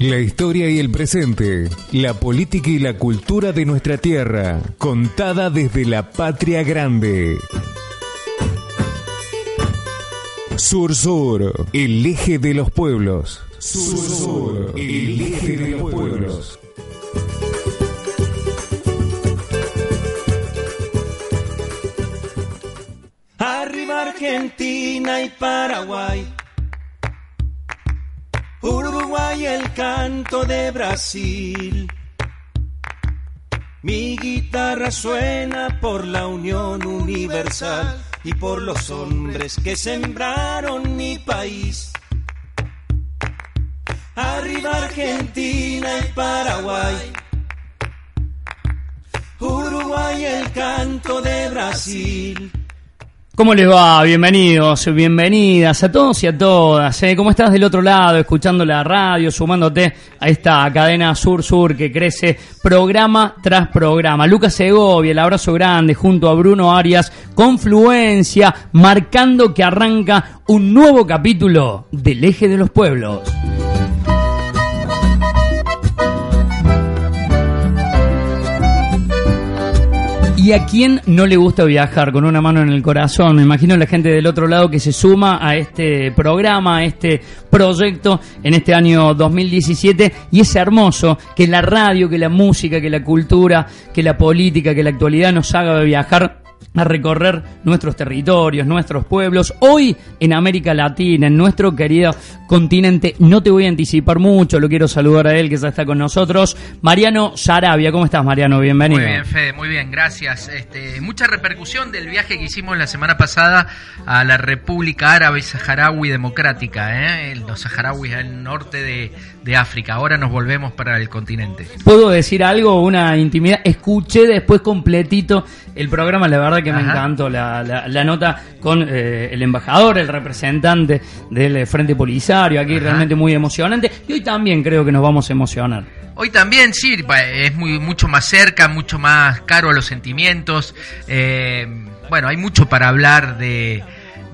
La historia y el presente, la política y la cultura de nuestra tierra, contada desde la patria grande. Sur Sur, el eje de los pueblos. Sur Sur, el eje de los pueblos. Arriba Argentina y Paraguay. Uruguay el canto de Brasil. Mi guitarra suena por la unión universal y por los hombres que sembraron mi país. Arriba Argentina y Paraguay. Uruguay el canto de Brasil. ¿Cómo les va? Bienvenidos, bienvenidas a todos y a todas. ¿eh? ¿Cómo estás del otro lado, escuchando la radio, sumándote a esta cadena Sur-Sur que crece programa tras programa? Lucas Segovia, el abrazo grande junto a Bruno Arias, Confluencia, marcando que arranca un nuevo capítulo del eje de los pueblos. ¿Y a quién no le gusta viajar con una mano en el corazón? Me imagino la gente del otro lado que se suma a este programa, a este proyecto en este año 2017 y es hermoso que la radio, que la música, que la cultura, que la política, que la actualidad nos haga viajar a recorrer nuestros territorios, nuestros pueblos, hoy en América Latina, en nuestro querido continente. No te voy a anticipar mucho, lo quiero saludar a él que ya está con nosotros. Mariano Sarabia, ¿cómo estás Mariano? Bienvenido. Muy bien, Fede, muy bien, gracias. Este, mucha repercusión del viaje que hicimos la semana pasada a la República Árabe Saharaui Democrática, ¿eh? los saharauis al norte de, de África. Ahora nos volvemos para el continente. ¿Puedo decir algo? Una intimidad. Escuché después completito el programa, la verdad que me encantó la, la, nota con eh, el embajador, el representante del Frente Polisario, aquí realmente muy emocionante. Y hoy también creo que nos vamos a emocionar. Hoy también, sí, es muy, mucho más cerca, mucho más caro a los sentimientos. Eh, bueno, hay mucho para hablar de,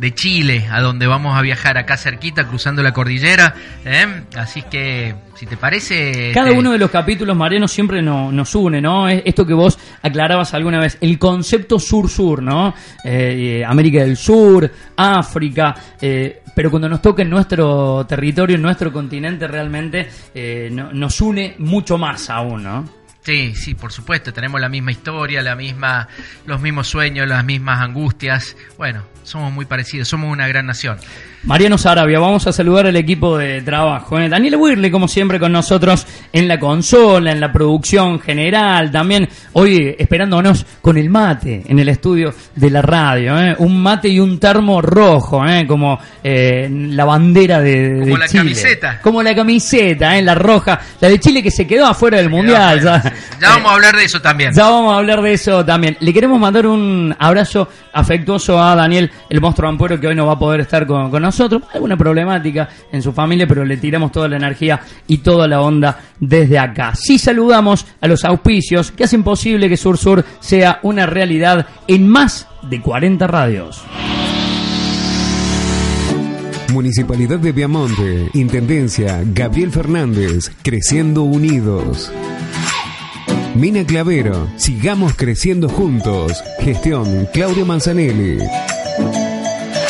de Chile, a donde vamos a viajar acá cerquita, cruzando la cordillera. ¿eh? Así que, si te parece... Cada uno de los capítulos, Mariano, siempre no, nos une, ¿no? Es Esto que vos aclarabas alguna vez, el concepto sur-sur, ¿no? Eh, América del Sur, África, eh, pero cuando nos toca en nuestro territorio, en nuestro continente, realmente eh, no- nos une mucho más aún, ¿no? Sí, sí, por supuesto, tenemos la misma historia, la misma, los mismos sueños, las mismas angustias. Bueno, somos muy parecidos, somos una gran nación. Mariano Sarabia, vamos a saludar al equipo de trabajo. ¿eh? Daniel Wirley, como siempre, con nosotros en la consola, en la producción general, también hoy esperándonos con el mate en el estudio de la radio. ¿eh? Un mate y un termo rojo, ¿eh? como eh, la bandera de, de Como la Chile. camiseta. Como la camiseta, ¿eh? la roja, la de Chile que se quedó afuera del Mundial. Sí. Ya vamos a hablar de eso también. Ya vamos a hablar de eso también. Le queremos mandar un abrazo afectuoso a Daniel, el monstruo ampuero, que hoy no va a poder estar con, con nosotros. Alguna problemática en su familia, pero le tiramos toda la energía y toda la onda desde acá. Sí saludamos a los auspicios que hacen posible que Sur Sur sea una realidad en más de 40 radios. Municipalidad de Viamonte, Intendencia Gabriel Fernández, Creciendo Unidos. Mina Clavero, sigamos creciendo juntos. Gestión Claudio Manzanelli.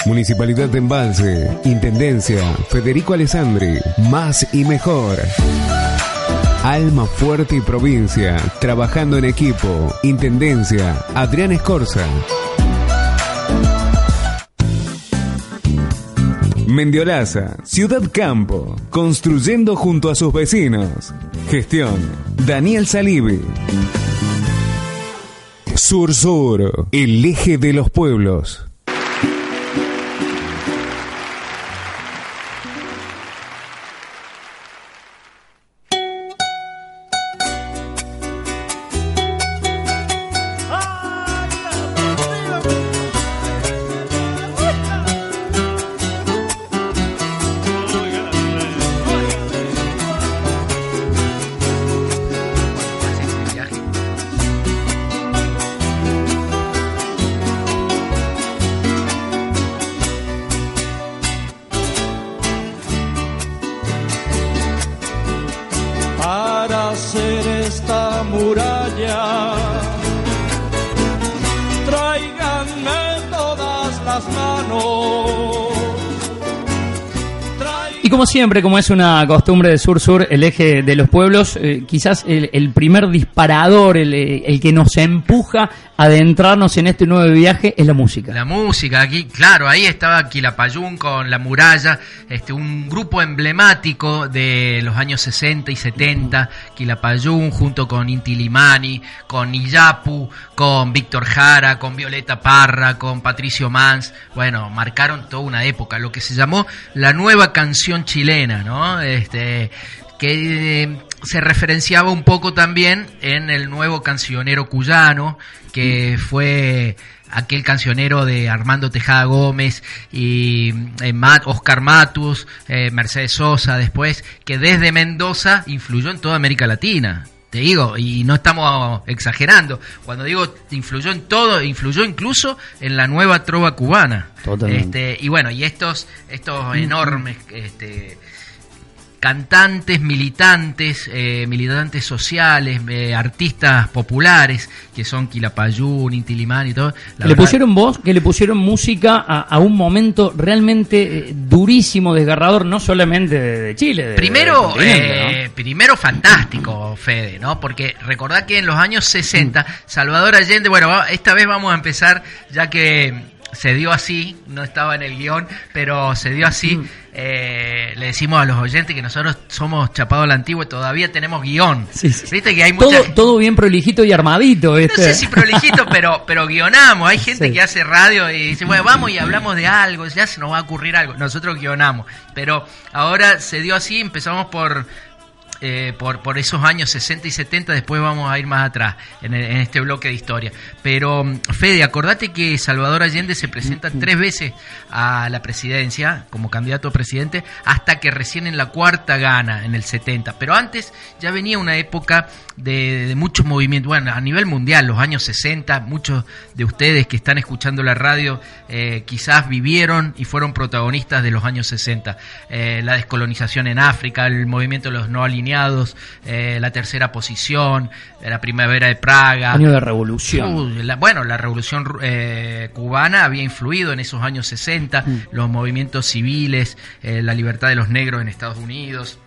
Municipalidad de Embalse, Intendencia Federico Alessandri, más y mejor. Alma Fuerte y Provincia, trabajando en equipo. Intendencia Adrián Escorza. Mendiolaza, Ciudad Campo, construyendo junto a sus vecinos. Gestión, Daniel Salivi. Sur Sur, el eje de los pueblos. Siempre, como es una costumbre de Sur-Sur, el eje de los pueblos, eh, quizás el, primer disparador, el, que nos empuja a adentrarnos en este nuevo viaje es la música. La música, aquí, claro, ahí estaba Quilapayún con La Muralla, este, un grupo emblemático de los años 60 y 70, Quilapayún junto con Inti Limani, con Iyapu, con Víctor Jara, con Violeta Parra, con Patricio Mans, bueno, marcaron toda una época, lo que se llamó la nueva canción chilena, ¿no? Este, que eh, se referenciaba un poco también en el nuevo cancionero cuyano, que fue aquel cancionero de Armando Tejada Gómez y eh, Oscar Matus, eh, Mercedes Sosa después, que desde Mendoza influyó en toda América Latina. Te digo, y no estamos exagerando. Cuando digo influyó en todo, influyó incluso en la nueva trova cubana. Este, y bueno, y estos, estos enormes este, cantantes, militantes, eh, militantes sociales, eh, artistas populares, que son Quilapayún, Intilimán y todo. que le pusieron voz, que le pusieron música a, un momento realmente eh, durísimo, desgarrador, no solamente de, Chile. primero, primero fantástico, Fede, ¿no? Porque recordad que en los años 60, mm. Salvador Allende, bueno, esta vez vamos a empezar, ya que se dio así, no estaba en el guion, pero se dio así. Mm. Eh, le decimos a los oyentes que nosotros somos Chapado la Antigua y todavía tenemos guion. Viste que hay todo, todo bien prolijito y armadito. No sé si prolijito, pero, pero guionamos. Hay gente que hace radio y dice, bueno, vamos y hablamos de algo, ya se nos va a ocurrir algo. Nosotros guionamos. Pero ahora se dio así, empezamos por eh, por, por esos años 60 y 70, después vamos a ir más atrás en, este bloque de historia. Pero, mm, Fede, acordate que Salvador Allende se presenta tres veces a la presidencia como candidato a presidente hasta que recién en la cuarta gana, en el 70. Pero antes ya venía una época de, muchos movimientos, bueno, a nivel mundial, los años 60, muchos de ustedes que están escuchando la radio eh, quizás vivieron y fueron protagonistas de los años 60. Eh, la descolonización en África, el movimiento de los no alineados eh, la tercera posición, la primavera de Praga. Año de revolución. Uh, bueno, la revolución eh, cubana había influido en esos años 60, mm. los movimientos civiles, eh, la libertad de los negros en Estados Unidos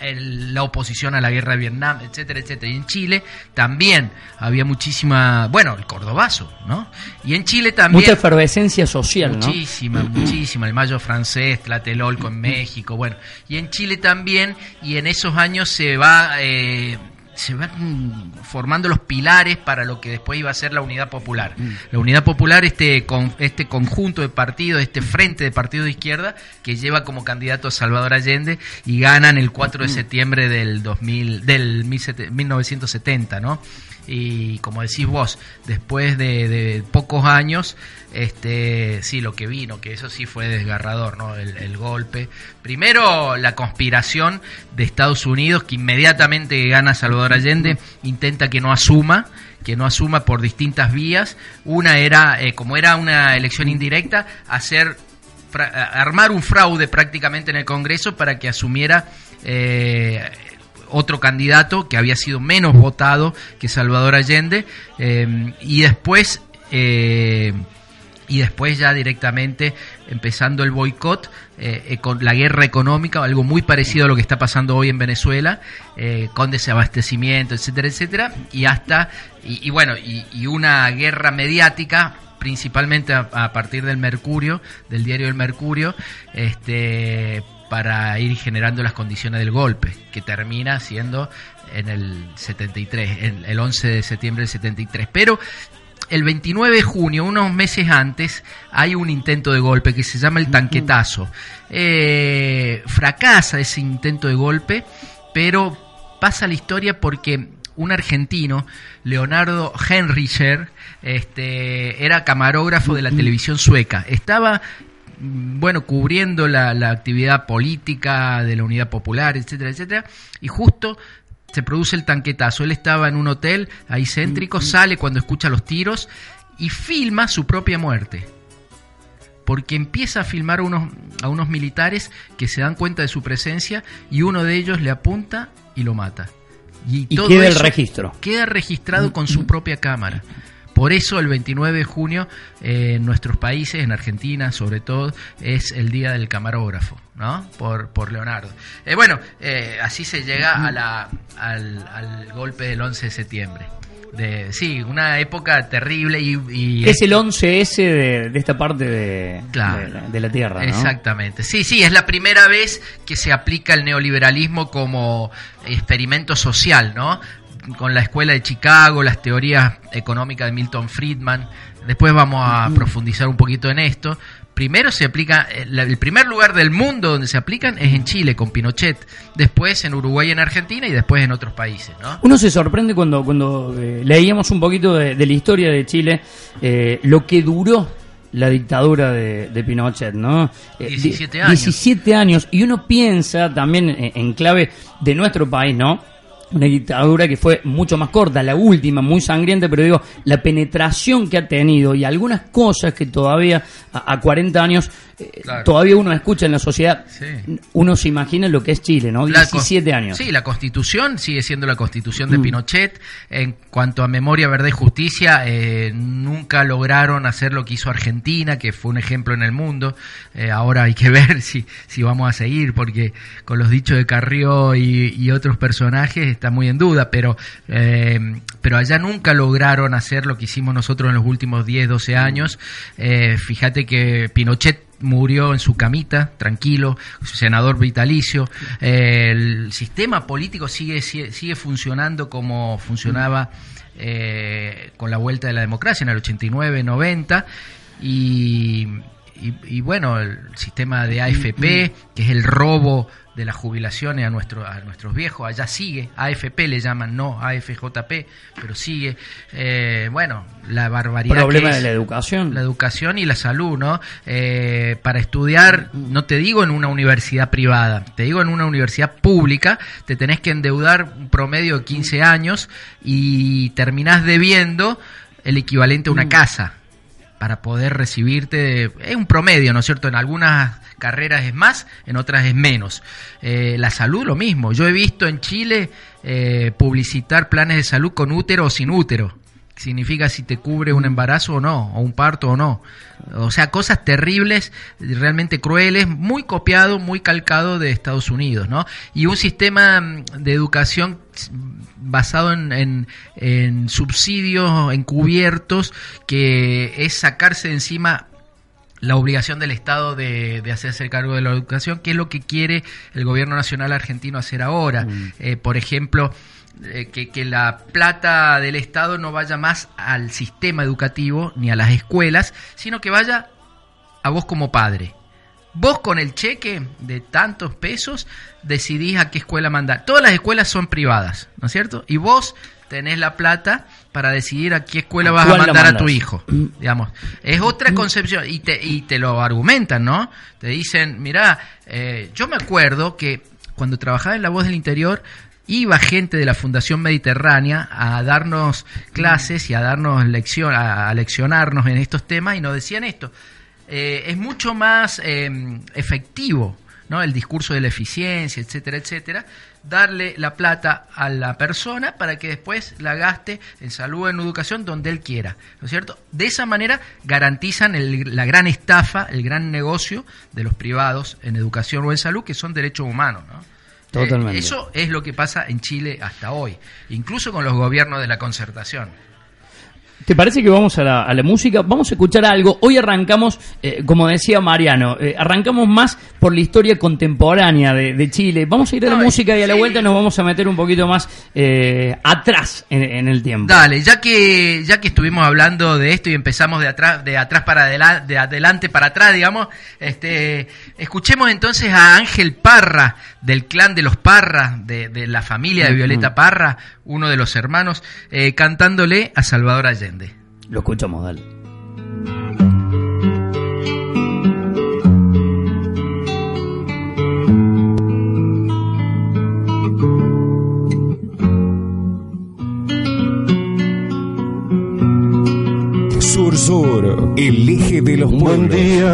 la oposición a la guerra de Vietnam, etcétera, etcétera. Y en Chile también había muchísima, bueno, el cordobazo, ¿no? Y en Chile también... Mucha efervescencia social, muchísima, Muchísima, el mayo francés, Tlatelolco en México, bueno. Y en Chile también, y en esos años se va... Eh, se van formando los pilares para lo que después iba a ser la Unidad Popular. Mm. La Unidad Popular, este, con, este conjunto de partidos, este frente de partidos de izquierda, que lleva como candidato a Salvador Allende y ganan el 4 de mm. septiembre del, 2000, del 1970, ¿no? Y como decís vos, después de, pocos años, este, sí, lo que vino, que eso sí fue desgarrador, ¿no? El, golpe. Primero, la conspiración de Estados Unidos, que inmediatamente gana Salvador Allende, intenta que no asuma, que no asuma por distintas vías. Una era, eh, como era una elección indirecta, hacer armar un fraude prácticamente en el Congreso para que asumiera eh, otro candidato que había sido menos votado que Salvador Allende eh, y después eh, y después ya directamente empezando el boicot eh, con la guerra económica, algo muy parecido a lo que está pasando hoy en Venezuela, con desabastecimiento, etcétera, etcétera, y hasta, y, bueno, y, una guerra mediática principalmente a, a, partir del Mercurio, del diario El Mercurio, este, para ir generando las condiciones del golpe, que termina siendo en el 73, en el 11 de septiembre del 73. Pero el 29 de junio, unos meses antes, hay un intento de golpe que se llama el tanquetazo. Eh, fracasa ese intento de golpe, pero pasa la historia porque un argentino, Leonardo Henricher, este, era camarógrafo de la televisión sueca. Estaba bueno, cubriendo la, actividad política de la Unidad Popular, etcétera, etcétera, y justo se produce el tanquetazo. Él estaba en un hotel ahí céntrico, sale cuando escucha los tiros y filma su propia muerte. Porque empieza a filmar a unos, a unos militares que se dan cuenta de su presencia y uno de ellos le apunta y lo mata. Y, Y todo queda el registro. Queda registrado con su propia cámara. Por eso el 29 de junio eh, en nuestros países, en Argentina sobre todo, es el día del camarógrafo, ¿no? Por, por Leonardo. Eh, bueno, eh, así se llega a la, al, al golpe del 11 de septiembre. De, sí, una época terrible y... es el 11S de, de esta parte de, Claro. de, la- de la Tierra, ¿no? Exactamente. Sí, sí, es la primera vez que se aplica el neoliberalismo como experimento social, ¿no? Con la escuela de Chicago, las teorías económicas de Milton Friedman. Después vamos a profundizar un poquito en esto. Primero se aplica, el el primer lugar del mundo donde se aplican es en Chile con Pinochet, después en Uruguay y en Argentina y después en otros países, ¿no? Uno se sorprende cuando, cuando eh, leíamos un poquito de, de la historia de Chile, eh, lo que duró la dictadura de, de Pinochet, ¿no? Eh, 17 di- años. 17 años. Y uno piensa también en, en clave de nuestro país, ¿no? Una dictadura que fue mucho más corta, la última, muy sangrienta, pero digo, la penetración que ha tenido y algunas cosas que todavía a, a 40 años eh, Claro. todavía uno escucha en la sociedad, Sí. uno se imagina lo que es Chile, ¿no? La 17 cons- años. Sí, la constitución sigue siendo la constitución de Mm. Pinochet. En cuanto a memoria, verdad y justicia, eh, nunca lograron hacer lo que hizo Argentina, que fue un ejemplo en el mundo. Eh, ahora hay que ver si, si vamos a seguir, porque con los dichos de Carrió y, y otros personajes está muy en duda, pero, eh, pero allá nunca lograron hacer lo que hicimos nosotros en los últimos 10, 12 años. Eh, fíjate que Pinochet murió en su camita, tranquilo, senador vitalicio. Eh, el sistema político sigue, sigue, sigue funcionando como funcionaba eh, con la vuelta de la democracia en el 89, 90. Y, y, y bueno, el sistema de AFP, que es el robo de las jubilaciones a, nuestro, a nuestros viejos, allá sigue, AFP le llaman, no AFJP, pero sigue. Eh, bueno, la barbaridad. que Problema es de la educación. la educación y la salud, ¿no? Eh, para estudiar, no te digo en una universidad privada, te digo en una universidad pública, te tenés que endeudar un promedio de 15 años y terminás debiendo el equivalente a una casa para poder recibirte. Es un promedio, ¿no es cierto? En algunas carreras es más, en otras es menos. Eh, la salud lo mismo. Yo he visto en Chile eh, publicitar planes de salud con útero o sin útero. Significa si te cubre un embarazo o no, o un parto o no. O sea, cosas terribles, realmente crueles, muy copiado, muy calcado de Estados Unidos, ¿no? Y un sistema mm, de educación basado en, en, en subsidios encubiertos que es sacarse de encima la obligación del Estado de, de hacerse cargo de la educación, que es lo que quiere el gobierno nacional argentino hacer ahora. Eh, por ejemplo, eh, que, que la plata del Estado no vaya más al sistema educativo ni a las escuelas, sino que vaya a vos como padre. Vos con el cheque de tantos pesos decidís a qué escuela mandar. Todas las escuelas son privadas, ¿no es cierto? Y vos tenés la plata para decidir a qué escuela ¿A vas a mandar a tu hijo. Digamos, es otra concepción y te, y te lo argumentan, ¿no? Te dicen, mira, eh, yo me acuerdo que cuando trabajaba en La Voz del Interior iba gente de la Fundación Mediterránea a darnos clases y a darnos lección, a, leccionarnos en estos temas y nos decían esto. Eh, es mucho más eh, efectivo ¿no? el discurso de la eficiencia, etcétera, etcétera, darle la plata a la persona para que después la gaste en salud o en educación donde él quiera, ¿no es cierto? De esa manera garantizan el- la gran estafa, el gran negocio de los privados en educación o en salud, que son derechos humanos, ¿no? Totalmente. Eso es lo que pasa en Chile hasta hoy, incluso con los gobiernos de la concertación. ¿Te parece que vamos a la, a la música? Vamos a escuchar algo. Hoy arrancamos, eh, como decía Mariano, eh, arrancamos más por la historia contemporánea de, de Chile. Vamos a ir a la No, música y a la sí. vuelta nos vamos a meter un poquito más eh, atrás en, en el tiempo. Dale, ya que ya que estuvimos hablando de esto y empezamos de atrás de atrás para adelante, de adelante para atrás, digamos, este escuchemos entonces a Ángel Parra del clan de los Parra, de, de la familia de Violeta Parra, uno de los hermanos, cantándole a Salvador Allende. Lo escuchamos, dale. Sur Sur, el eje de los Un buen pueblos. día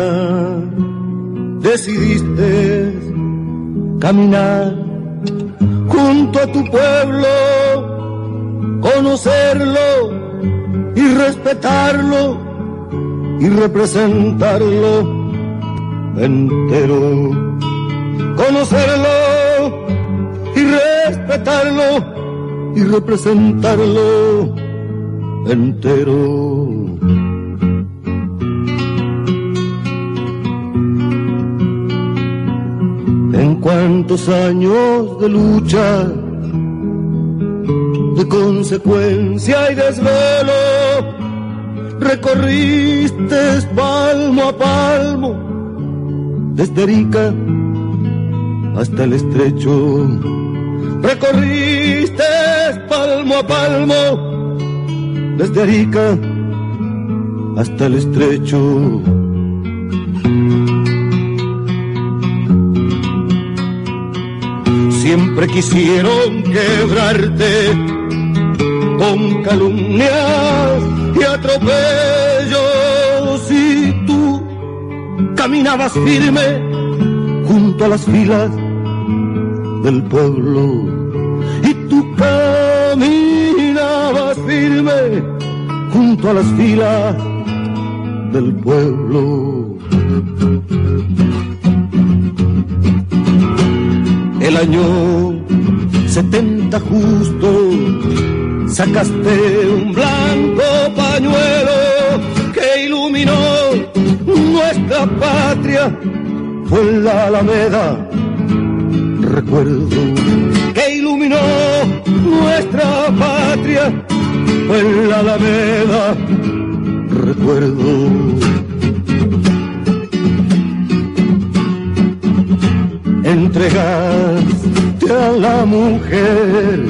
decidiste caminar junto a tu pueblo, conocerlo y respetarlo y representarlo entero. Conocerlo y respetarlo y representarlo entero. En cuántos años de lucha, de consecuencia y desvelo, recorriste palmo a palmo, desde Arica hasta el estrecho. Recorriste palmo a palmo, desde Arica hasta el estrecho. Siempre quisieron quebrarte con calumnias y atropellos y tú caminabas firme junto a las filas del pueblo y tú caminabas firme junto a las filas del pueblo. El año 70 justo sacaste un blanco pañuelo que iluminó nuestra patria. Fue la Alameda, recuerdo, que iluminó nuestra patria. Fue la Alameda, recuerdo. entregaste a la mujer,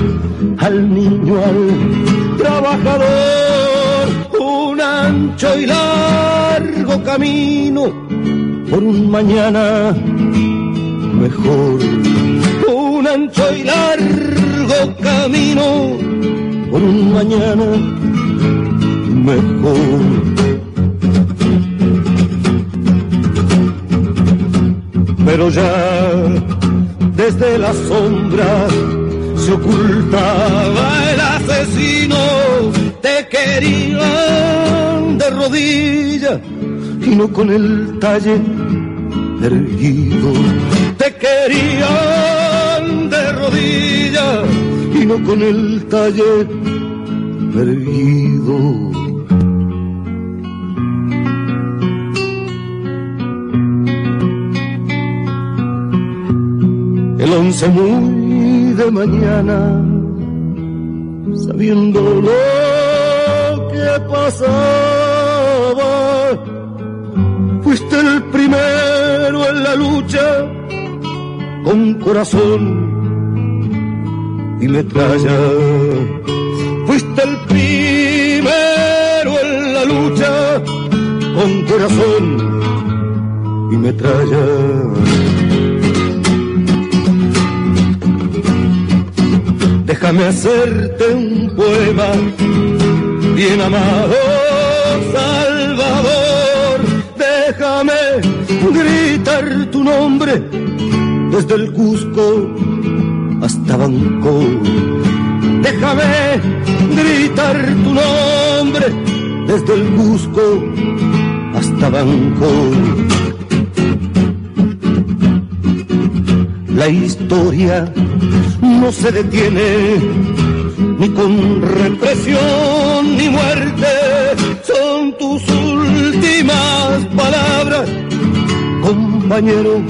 al niño, al trabajador, un ancho y largo camino por un mañana mejor. Un ancho y largo camino por un mañana mejor. pero ya desde la sombra se ocultaba el asesino. Te querían de rodillas y no con el talle erguido. Te querían de rodillas y no con el talle erguido. el once muy de mañana, sabiendo lo que pasaba, fuiste el primero en la lucha, con corazón y metralla. Fuiste el primero en la lucha, con corazón y metralla. Déjame hacerte un poema, bien amado Salvador. Déjame gritar tu nombre desde el Cusco hasta Bangkok. Déjame gritar tu nombre desde el Cusco hasta Bangkok. La historia no se detiene ni con represión ni muerte. Son tus últimas palabras, compañero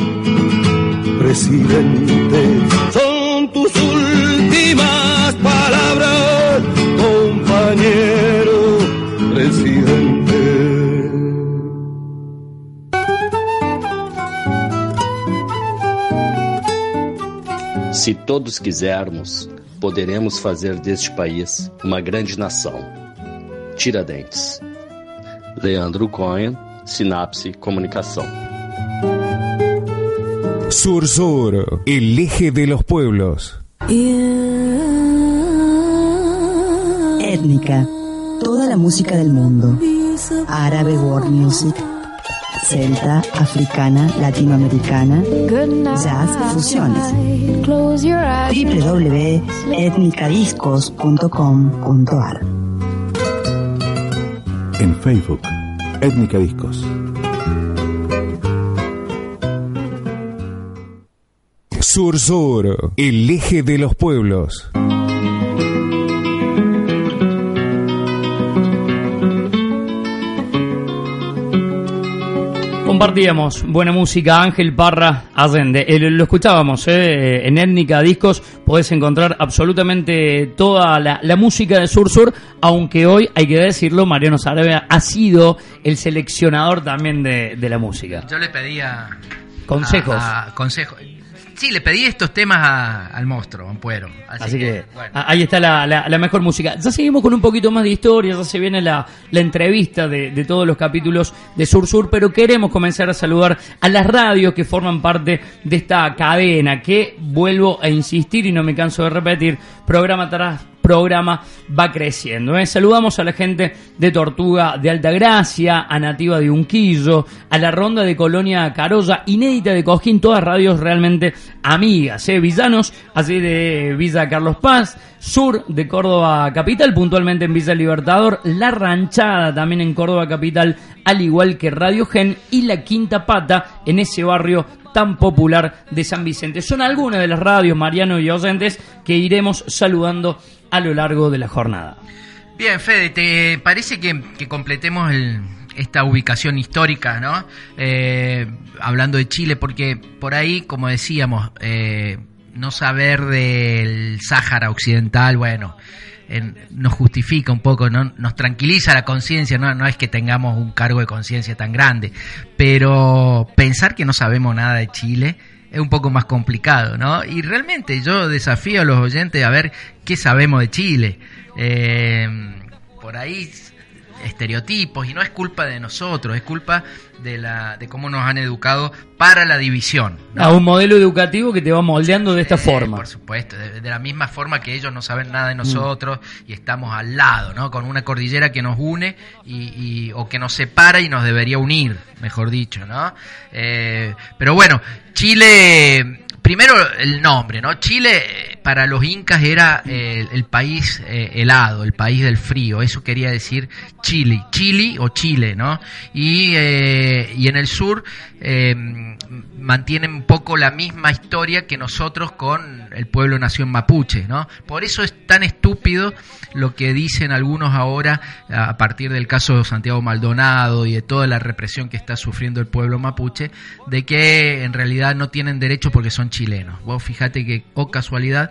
presidente. Se todos quisermos, poderemos fazer deste país uma grande nação. Tiradentes. Leandro Cohen, Sinapse Comunicação. Sur Sur, el eje de los pueblos. Étnica. Toda la música del mundo. Árabe World Music. Celta, africana, latinoamericana, jazz, fusiones. www.etnicadiscos.com.ar En Facebook, Étnica Discos. Sur Sur, el eje de los pueblos. Compartíamos buena música, Ángel Parra Allende. Eh, lo escuchábamos eh, en Étnica Discos. Podés encontrar absolutamente toda la, la, música de Sur Sur, aunque hoy, hay que decirlo, Mariano Sarabia ha sido el seleccionador también de, de la música. Yo le pedía consejos. A, a, consejos. Sí, le pedí estos temas a, al monstruo, Ampuero. Así, Así que, que bueno. ahí está la, la, la, mejor música. Ya seguimos con un poquito más de historia, ya se viene la, la entrevista de, de, todos los capítulos de Sur Sur, pero queremos comenzar a saludar a las radios que forman parte de esta cadena, que vuelvo a insistir y no me canso de repetir, programa tras programa va creciendo. ¿eh? Saludamos a la gente de Tortuga de Altagracia, a Nativa de Unquillo, a la Ronda de Colonia Carolla, Inédita de Cojín, todas radios realmente amigas. ¿eh? Villanos, así de Villa Carlos Paz, Sur de Córdoba Capital, puntualmente en Villa Libertador, La Ranchada también en Córdoba Capital, al igual que Radio Gen y La Quinta Pata en ese barrio tan popular de San Vicente. Son algunas de las radios, Mariano y oyentes, que iremos saludando a lo largo de la jornada. Bien, Fede, ¿te parece que, completemos esta ubicación histórica, ¿no? Eh, hablando de Chile, porque por ahí, como decíamos, eh, no saber del Sáhara Occidental, bueno, en, nos justifica un poco, ¿no? nos tranquiliza la conciencia, ¿no? no es que tengamos un cargo de conciencia tan grande, pero pensar que no sabemos nada de Chile es un poco más complicado, ¿no? Y realmente yo desafío a los oyentes a ver qué sabemos de Chile. Eh, por ahí estereotipos y no es culpa de nosotros, es culpa de la de cómo nos han educado para la división. ¿no? A un modelo educativo que te va moldeando de esta eh, forma. Por supuesto, de, de, la misma forma que ellos no saben nada de nosotros mm. y estamos al lado, ¿no? Con una cordillera que nos une y, y, o que nos separa y nos debería unir, mejor dicho, ¿no? Eh, pero bueno, Chile primero el nombre, ¿no? Chile para los incas era eh, el país eh, helado, el país del frío, eso quería decir Chile, Chile o Chile, ¿no? Y, eh, y en el sur mantienen un poco la misma historia que nosotros con el pueblo nación mapuche, ¿no? Por eso es tan estúpido lo que dicen algunos ahora a partir del caso de Santiago Maldonado y de toda la represión que está sufriendo el pueblo mapuche, de que en realidad no tienen derecho porque son chilenos. Vos fíjate que, o oh casualidad,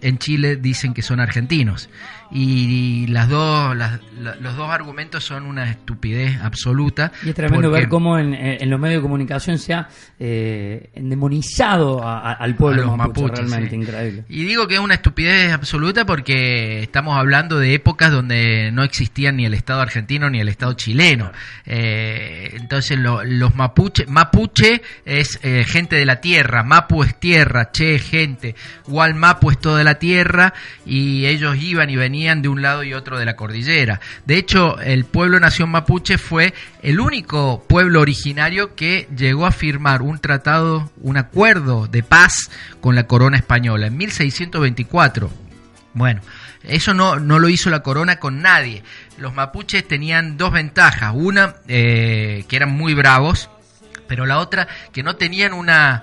en Chile dicen que son argentinos. Y las dos, las, los dos argumentos son una estupidez absoluta. Y es tremendo ver cómo en, en, los medios de comunicación se ha eh, endemonizado a, a, al pueblo a los mapuche, mapuches, realmente sí. increíble. Y digo que es una estupidez absoluta porque estamos hablando de épocas donde no existían ni el Estado argentino ni el Estado chileno. Eh, entonces lo, los mapuche, mapuche es eh, gente de la tierra, mapu es tierra, che es gente, igual mapu es toda la tierra y ellos iban y venían de un lado y otro de la cordillera. De hecho, el pueblo nación mapuche fue el único pueblo originario que llegó a firmar un tratado, un acuerdo de paz con la corona española en 1624. Bueno, eso no, no lo hizo la corona con nadie. Los mapuches tenían dos ventajas. Una, eh, que eran muy bravos, pero la otra, que no tenían una,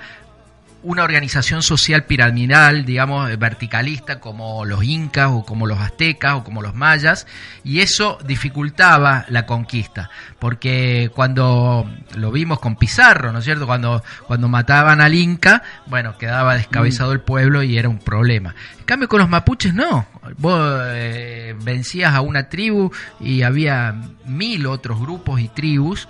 una organización social piramidal, digamos, verticalista, como los incas o como los aztecas o como los mayas, y eso dificultaba la conquista, porque cuando lo vimos con Pizarro, ¿no es cierto? Cuando, cuando mataban al inca, bueno, quedaba descabezado mm. el pueblo y era un problema. En cambio, con los mapuches no. Vos eh, vencías a una tribu y había mil otros grupos y tribus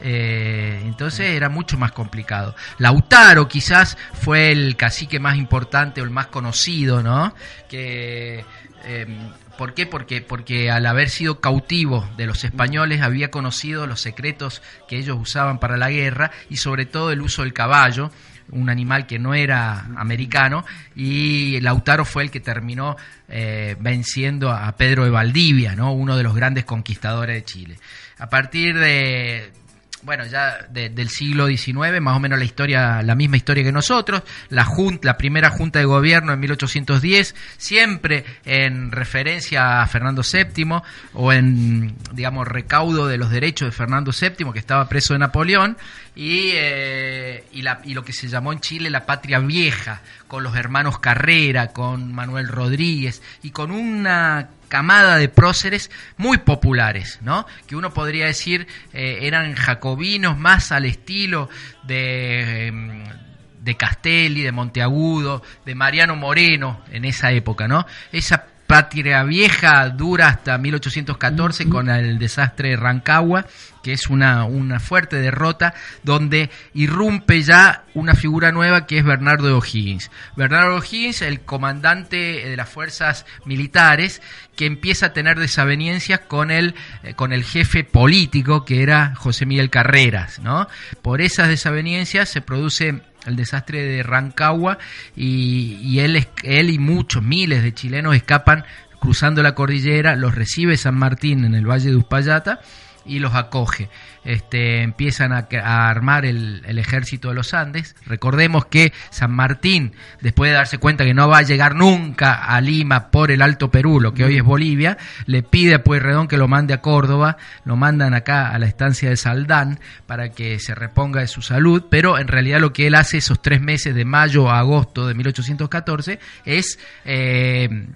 eh, entonces era mucho más complicado. Lautaro quizás fue el cacique más importante o el más conocido, ¿no? Eh, ¿Por qué? Porque, porque al haber sido cautivo de los españoles había conocido los secretos que ellos usaban para la guerra y sobre todo el uso del caballo, un animal que no era americano, y Lautaro fue el que terminó eh, venciendo a Pedro de Valdivia, ¿no? uno de los grandes conquistadores de Chile. A partir de, bueno, ya del siglo XIX, más o menos la historia, la misma historia que nosotros, la junta, la primera junta de gobierno en 1810, siempre en referencia a Fernando VII o en, digamos, recaudo de los derechos de Fernando VII, que estaba preso de Napoleón, y, eh, y, lo que se llamó en Chile la patria vieja, con los hermanos Carrera, con Manuel Rodríguez y con una camada de próceres muy populares, ¿no? Que uno podría decir eh, eran jacobinos más al estilo de, em, de Castelli, de Monteagudo, de Mariano Moreno en esa época, ¿no? Esa patria vieja dura hasta 1814 con el desastre de Rancagua que es una, una fuerte derrota, donde irrumpe ya una figura nueva que es Bernardo de O'Higgins. Bernardo O'Higgins, el comandante de las fuerzas militares, que empieza a tener desavenencias con el, eh, con el jefe político, que era José Miguel Carreras. ¿no? Por esas desavenencias se produce el desastre de Rancagua y, y él, él y muchos miles de chilenos escapan cruzando la cordillera, los recibe San Martín en el Valle de Uspallata y los acoge. Este, empiezan a, armar el, ejército de los Andes. Recordemos que San Martín, después de darse cuenta que no va a llegar nunca a Lima por el Alto Perú, lo que hoy es Bolivia, le pide a Pueyrredón que lo mande a Córdoba, lo mandan acá a la estancia de Saldán para que se reponga de su salud, pero en realidad lo que él hace esos tres meses de mayo a agosto de 1814 es... Eh,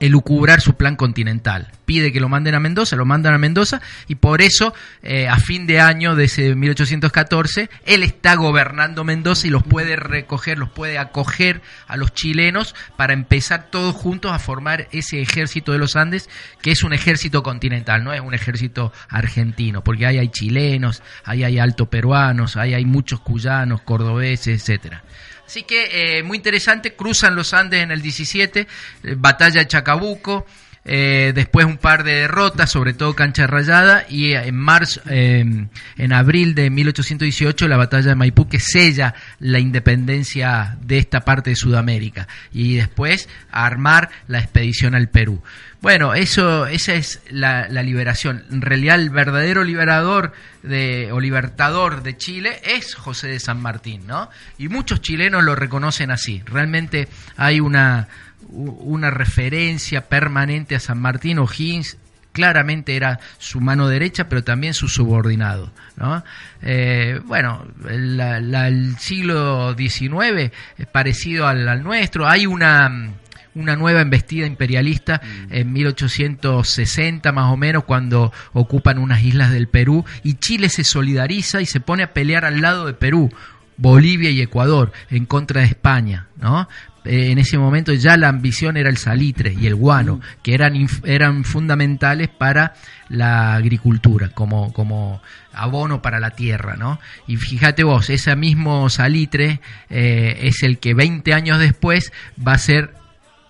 elucubrar su plan continental. Pide que lo manden a Mendoza, lo mandan a Mendoza y por eso eh, a fin de año de ese 1814 él está gobernando Mendoza y los puede recoger, los puede acoger a los chilenos para empezar todos juntos a formar ese ejército de los Andes que es un ejército continental, no es un ejército argentino, porque ahí hay chilenos, ahí hay alto peruanos, ahí hay muchos cuyanos, cordobeses, etcétera. Así que eh, muy interesante, cruzan los Andes en el 17, eh, batalla de Chacabuco, eh, después un par de derrotas, sobre todo cancha rayada, y en marzo, en abril de 1818 la batalla de Maipú que sella la independencia de esta parte de Sudamérica, y después armar la expedición al Perú. Bueno, eso, esa es la, liberación. En realidad, el verdadero liberador de, o libertador de Chile es José de San Martín, ¿no? Y muchos chilenos lo reconocen así. Realmente hay una, una referencia permanente a San Martín. O'Higgins claramente era su mano derecha, pero también su subordinado. ¿no? Eh, bueno, el siglo XIX es parecido al, al nuestro. Hay una una nueva embestida imperialista mm. en 1860 más o menos cuando ocupan unas islas del Perú y Chile se solidariza y se pone a pelear al lado de Perú, Bolivia y Ecuador en contra de España, ¿no? Eh, en ese momento ya la ambición era el salitre y el guano, que eran, eran fundamentales para la agricultura, como, como abono para la tierra, ¿no? Y fíjate vos, ese mismo salitre eh, es el que 20 años después va a ser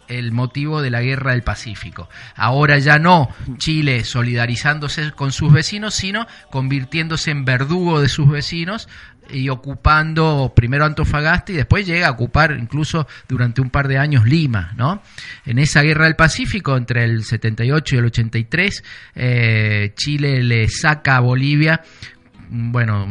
el motivo de la guerra del Pacífico. Ahora ya no Chile solidarizándose con sus vecinos, sino convirtiéndose en verdugo de sus vecinos y ocupando primero Antofagasta y después llega a ocupar incluso durante un par de años Lima, ¿no? En esa guerra del Pacífico entre el 78 y el 83 eh, Chile le saca a Bolivia bueno,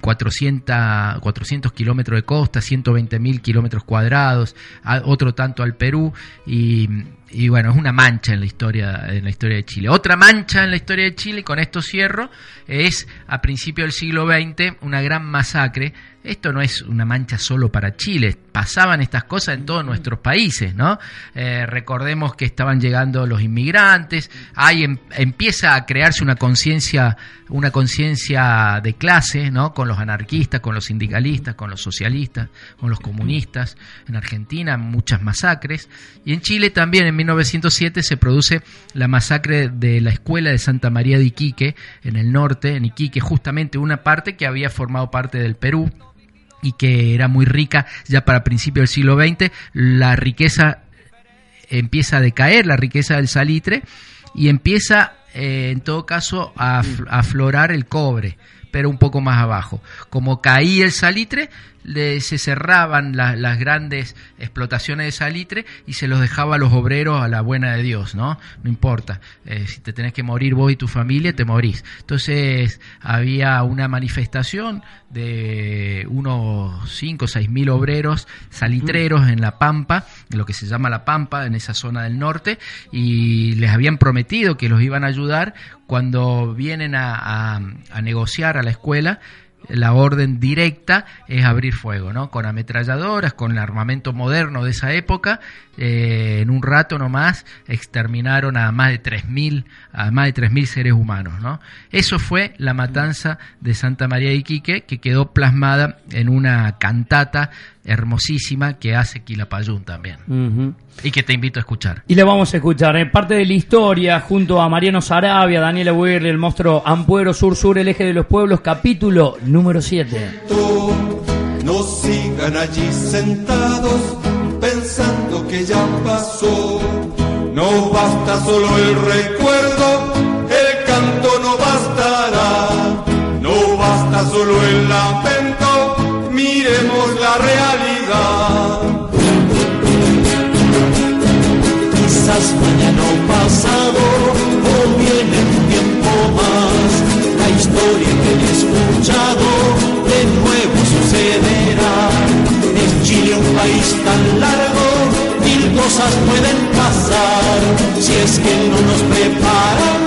400, 400 kilómetros de costa, 120 mil kilómetros cuadrados, otro tanto al Perú y, y, bueno, es una mancha en la historia en la historia de Chile. Otra mancha en la historia de Chile, con esto cierro, es a principios del siglo XX una gran masacre esto no es una mancha solo para Chile, pasaban estas cosas en todos nuestros países, ¿no? Eh, recordemos que estaban llegando los inmigrantes, ahí em, empieza a crearse una conciencia, una conciencia de clase, ¿no? Con los anarquistas, con los sindicalistas, con los socialistas, con los comunistas. En Argentina muchas masacres y en Chile también en 1907 se produce la masacre de la escuela de Santa María de Iquique en el norte, en Iquique, justamente una parte que había formado parte del Perú y que era muy rica ya para principios del siglo XX, la riqueza empieza a decaer, la riqueza del salitre, y empieza eh, en todo caso a aflorar el cobre, pero un poco más abajo. Como caía el salitre, se cerraban las grandes explotaciones de salitre y se los dejaba a los obreros a la buena de Dios, ¿no? No importa, eh, si te tenés que morir vos y tu familia, te morís. Entonces había una manifestación de unos 5 o 6 mil obreros salitreros en La Pampa, en lo que se llama La Pampa, en esa zona del norte, y les habían prometido que los iban a ayudar cuando vienen a, a negociar a la escuela la orden directa es abrir fuego, ¿no? Con ametralladoras, con el armamento moderno de esa época, eh, en un rato nomás exterminaron a más de 3.000 a más de 3.000 seres humanos, ¿no? Eso fue la matanza de Santa María de Iquique que quedó plasmada en una cantata hermosísima que hace Quilapayún también. Y que te invito a escuchar. Y le vamos a escuchar. En parte de la historia, junto a Mariano Sarabia, Daniela Weirley, el monstruo Ampuero Sur Sur, el eje de los pueblos, capítulo número 7. No sigan allí sentados pensando que ya pasó. No basta solo el recuerdo, el canto no bastará. No basta solo el lamento, la realidad. Quizás mañana o pasado o viene un tiempo más. La historia que he escuchado de nuevo sucederá Chile un país tan largo, mil cosas pueden pasar. Si es que no nos preparamos,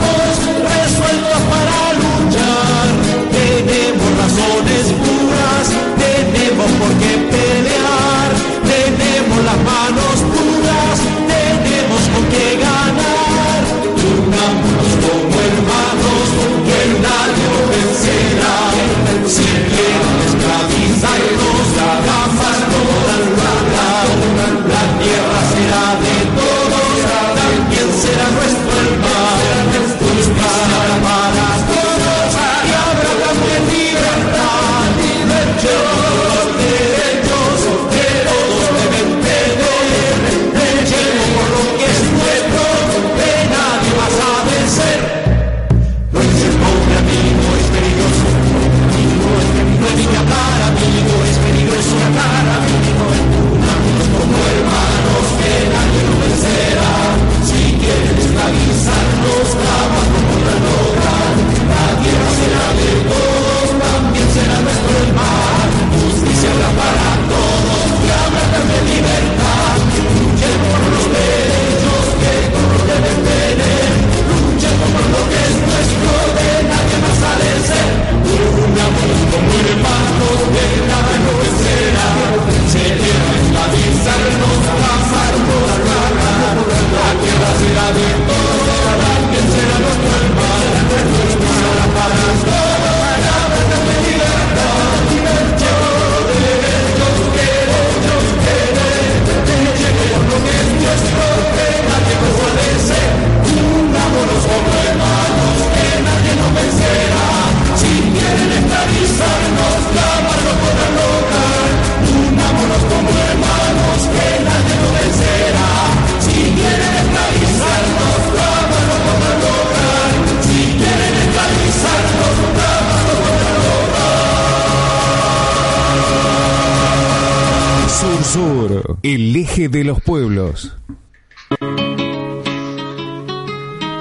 el eje de los pueblos.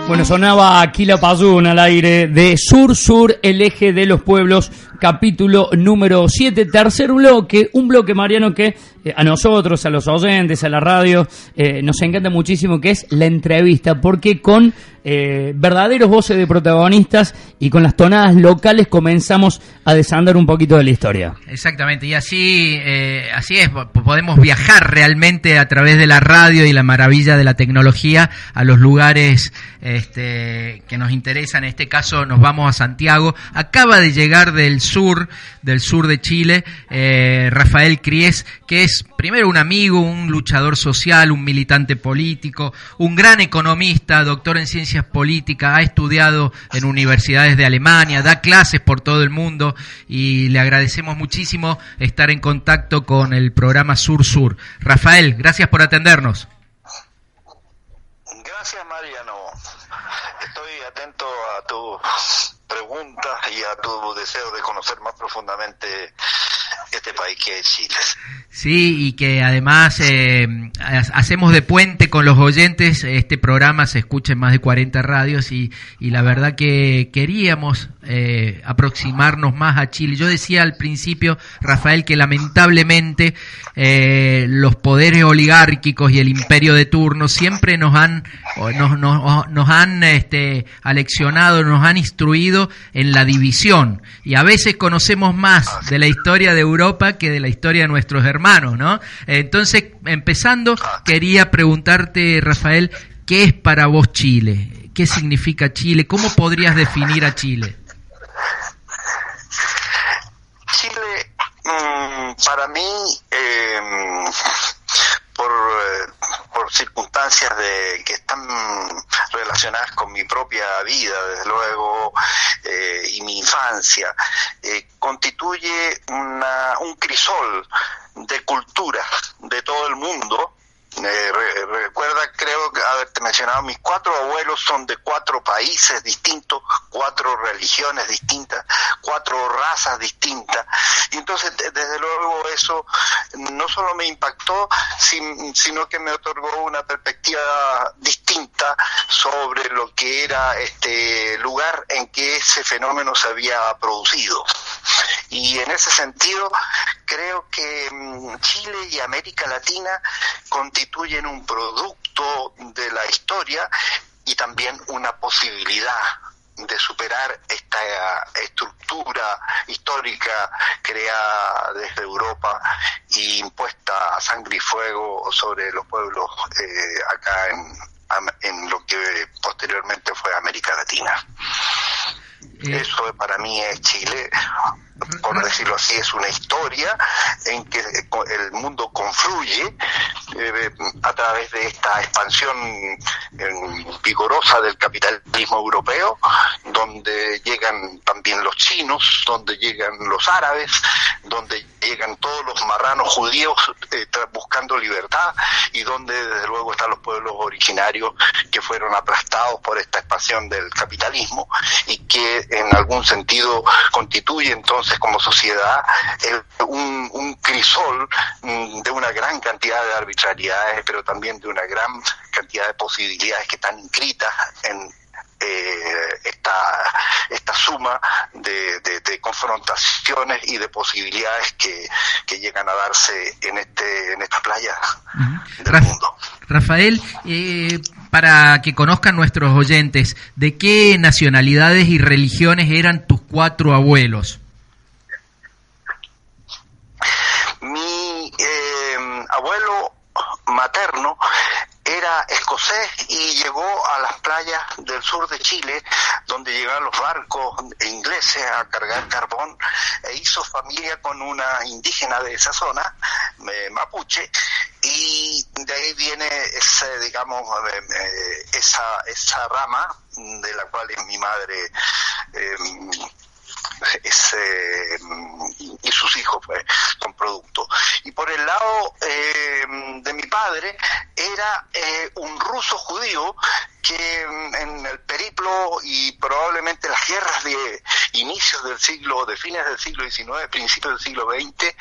Bueno, sonaba Aquila Pazún al aire de Sur Sur, el eje de los pueblos, capítulo número 7, tercer bloque, un bloque, Mariano, que eh, a nosotros, a los oyentes, a la radio, eh, nos encanta muchísimo, que es la entrevista, porque con eh, verdaderos voces de protagonistas y con las tonadas locales comenzamos a desandar un poquito de la historia. Exactamente, y así, eh, así es, podemos viajar realmente a través de la radio y la maravilla de la tecnología a los lugares este, que nos interesan. En este caso nos vamos a Santiago. Acaba de llegar del sur, del sur de Chile, eh, Rafael Cries, que es primero un amigo, un luchador social, un militante político, un gran economista, doctor en ciencias política, ha estudiado en universidades de Alemania, da clases por todo el mundo y le agradecemos muchísimo estar en contacto con el programa Sur Sur. Rafael, gracias por atendernos. Gracias Mariano. Estoy atento a tus preguntas y a tu deseo de conocer más profundamente este país que es Chile. Sí, y que además eh, hacemos de puente con los oyentes. Este programa se escucha en más de 40 radios y, y la verdad que queríamos eh, aproximarnos más a Chile. Yo decía al principio, Rafael, que lamentablemente eh, los poderes oligárquicos y el imperio de turno siempre nos han nos, nos, han este, aleccionado, nos han instruido en la división y a veces conocemos más de la historia de Europa que de la historia de nuestros hermanos ¿no? Entonces, empezando, quería preguntarte, Rafael, ¿qué es para vos Chile? ¿Qué significa Chile? ¿Cómo podrías definir a Chile? Chile, mm, para mí, em, por, eh, circunstancias de que están relacionadas con mi propia vida, desde luego, eh, y mi infancia, eh, constituye una, un crisol de cultura de todo el mundo. Eh, recuerda, creo haberte mencionado, mis cuatro abuelos son de cuatro países distintos, cuatro religiones distintas, cuatro razas distintas. Y entonces, desde luego, eso no solo me impactó, sino que me otorgó una perspectiva distinta sobre lo que era este lugar en que ese fenómeno se había producido. Y en ese sentido, creo que mm, Chile y América Latina constituyen un producto de la historia y también una posibilidad de superar esta estructura histórica creada desde Europa e impuesta a sangre y fuego sobre los pueblos eh, acá en, en lo que posteriormente fue América Latina. Eh, Eso para mí es Chile, por decirlo así, es una historia en que el mundo confluye eh, a través de esta expansión vigorosa del capitalismo europeo, donde llegan también los chinos, donde llegan los árabes, donde llegan todos los marranos judíos eh, buscando libertad y donde desde luego están los pueblos originarios que fueron aplastados por esta expansión del capitalismo y que en algún sentido constituye entonces como sociedad un, un crisol mm, de una gran cantidad de arbitrariedades, pero también de una gran cantidad de posibilidades que están inscritas en eh, esta, esta suma de, de, confrontaciones y de posibilidades que, que, llegan a darse en este en esta playa del mundo. Rafael, eh, para que conozcan nuestros oyentes, ¿de qué nacionalidades y religiones eran tus cuatro abuelos? Mi eh, abuelo materno era escocés y llegó a las playas del sur de Chile, donde llegaban los barcos ingleses a cargar carbón, e hizo familia con una indígena de esa zona, mapuche, y de ahí viene ese, digamos, eh, eh, esa, esa rama de la cual es mi madre. Eh, ese, y sus hijos pues, son producto. Y por el lado eh, de mi padre era eh, un ruso judío que en el periplo y probablemente las guerras de inicios del siglo, de fines del siglo XIX, principios del siglo XX,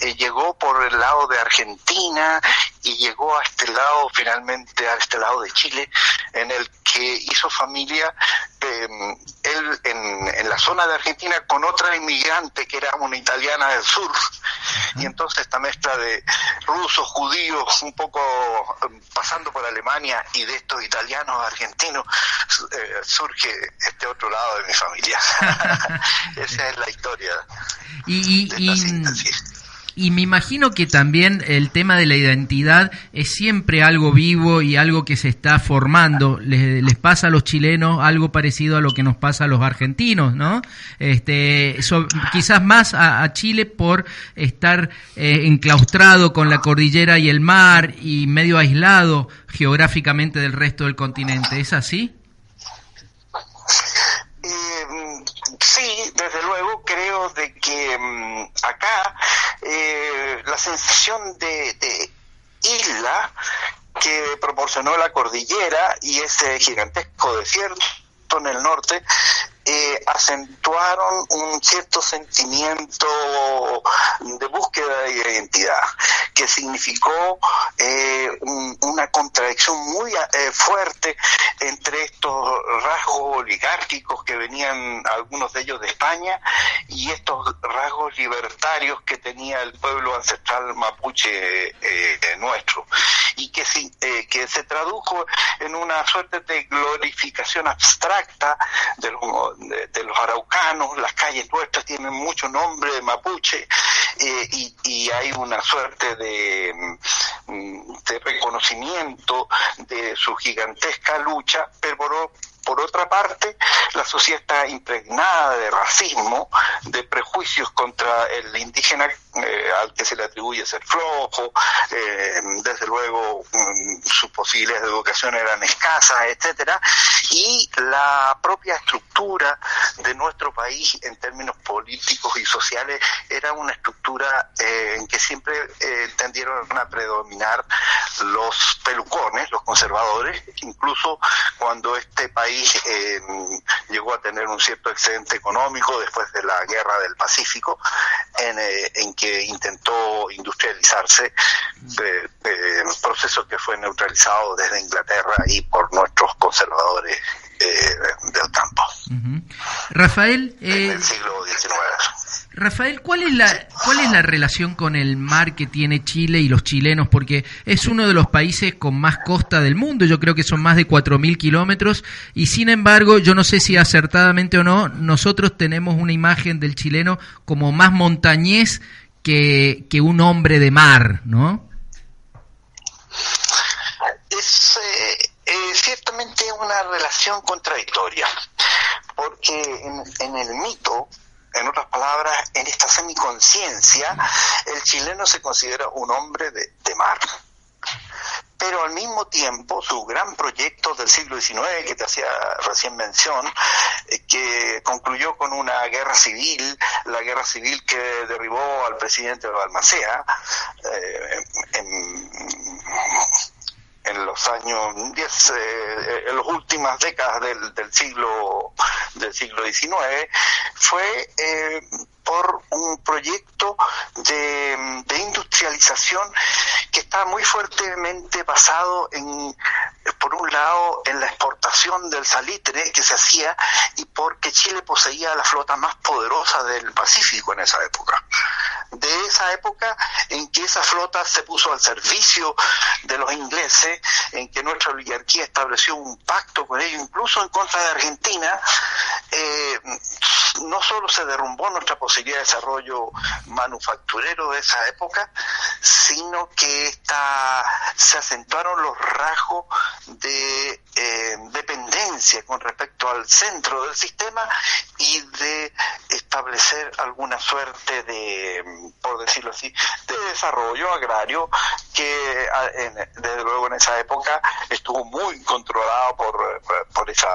eh, llegó por el lado de Argentina y llegó a este lado, finalmente a este lado de Chile, en el que hizo familia él en, en, la zona de Argentina con otra inmigrante que era una italiana del sur. Y entonces esta mezcla de rusos, judíos, un poco pasando por Alemania y de estos italianos argentinos, eh, surge este otro lado de mi familia. Esa es la historia. Y, y, y me imagino que también el tema de la identidad es siempre algo vivo y algo que se está formando. Les, les pasa a los chilenos algo parecido a lo que nos pasa a los argentinos, ¿no? Este, quizás más a, Chile por estar eh, enclaustrado con la cordillera y el mar y medio aislado geográficamente del resto del continente. ¿Es así? Sí, desde luego creo de que mm, acá eh, la sensación de, isla que proporcionó la cordillera y ese gigantesco desierto en el norte eh, acentuaron un cierto sentimiento de búsqueda de identidad, que significó eh, una contradicción muy eh, fuerte entre estos rasgos oligárquicos que venían algunos de ellos de España y estos rasgos libertarios que tenía el pueblo ancestral mapuche nuestro. Y que, que se tradujo en una suerte de glorificación abstracta de los, de, los araucanos, las calles nuestras tienen mucho nombre de mapuche eh, y, y, hay una suerte de, mm, de reconocimiento de su gigantesca lucha, pero por otra parte, la sociedad está impregnada de racismo, de prejuicios contra el indígena eh, al que se le atribuye ser flojo, eh, desde luego mm, sus posibilidades de educación eran escasas, etcétera, y la propia estructura de nuestro país en términos políticos y sociales era una estructura eh, en que siempre tendieron a predominar los pelucones, los conservadores, incluso cuando este país eh, llegó a tener un cierto excedente económico después de la guerra del Pacífico, en, eh, que intentó industrializarse, eh, proceso que fue neutralizado desde Inglaterra y por nuestros conservadores del campo. Rafael, en el siglo XIX. Rafael, ¿cuál es la cuál es la relación con el mar que tiene Chile y los chilenos? Porque es uno de los países con más costa del mundo. Yo creo que son más de 4.000 kilómetros y sin embargo, yo no sé si acertadamente o no, nosotros tenemos una imagen del chileno como más montañés que, que un hombre de mar, ¿no? Es eh, eh, ciertamente una relación contradictoria, porque en, en el mito en otras palabras, en esta semiconciencia, el chileno se considera un hombre de, mar. Pero al mismo tiempo, su gran proyecto del siglo XIX, que te hacía recién mención, eh, que concluyó con una guerra civil, la guerra civil que derribó al presidente de Balmacea, eh, en, en los años 10, eh, en las últimas décadas del, del, siglo del siglo XIX, fue eh, por un proyecto de, de, industrialización que está muy fuertemente basado en, por un lado, en la exportación del salitre que se hacía y porque Chile poseía la flota más poderosa del Pacífico en esa época de esa época en que esa flota se puso al servicio de los ingleses, en que nuestra oligarquía estableció un pacto con ellos, incluso en contra de Argentina, eh, no solo se derrumbó nuestra posibilidad de desarrollo manufacturero de esa época, sino que esta, se acentuaron los rasgos de eh, dependencia con respecto al centro del sistema y de establecer alguna suerte de, por decirlo así, de desarrollo agrario que desde luego en esa época estuvo muy controlado por, por esa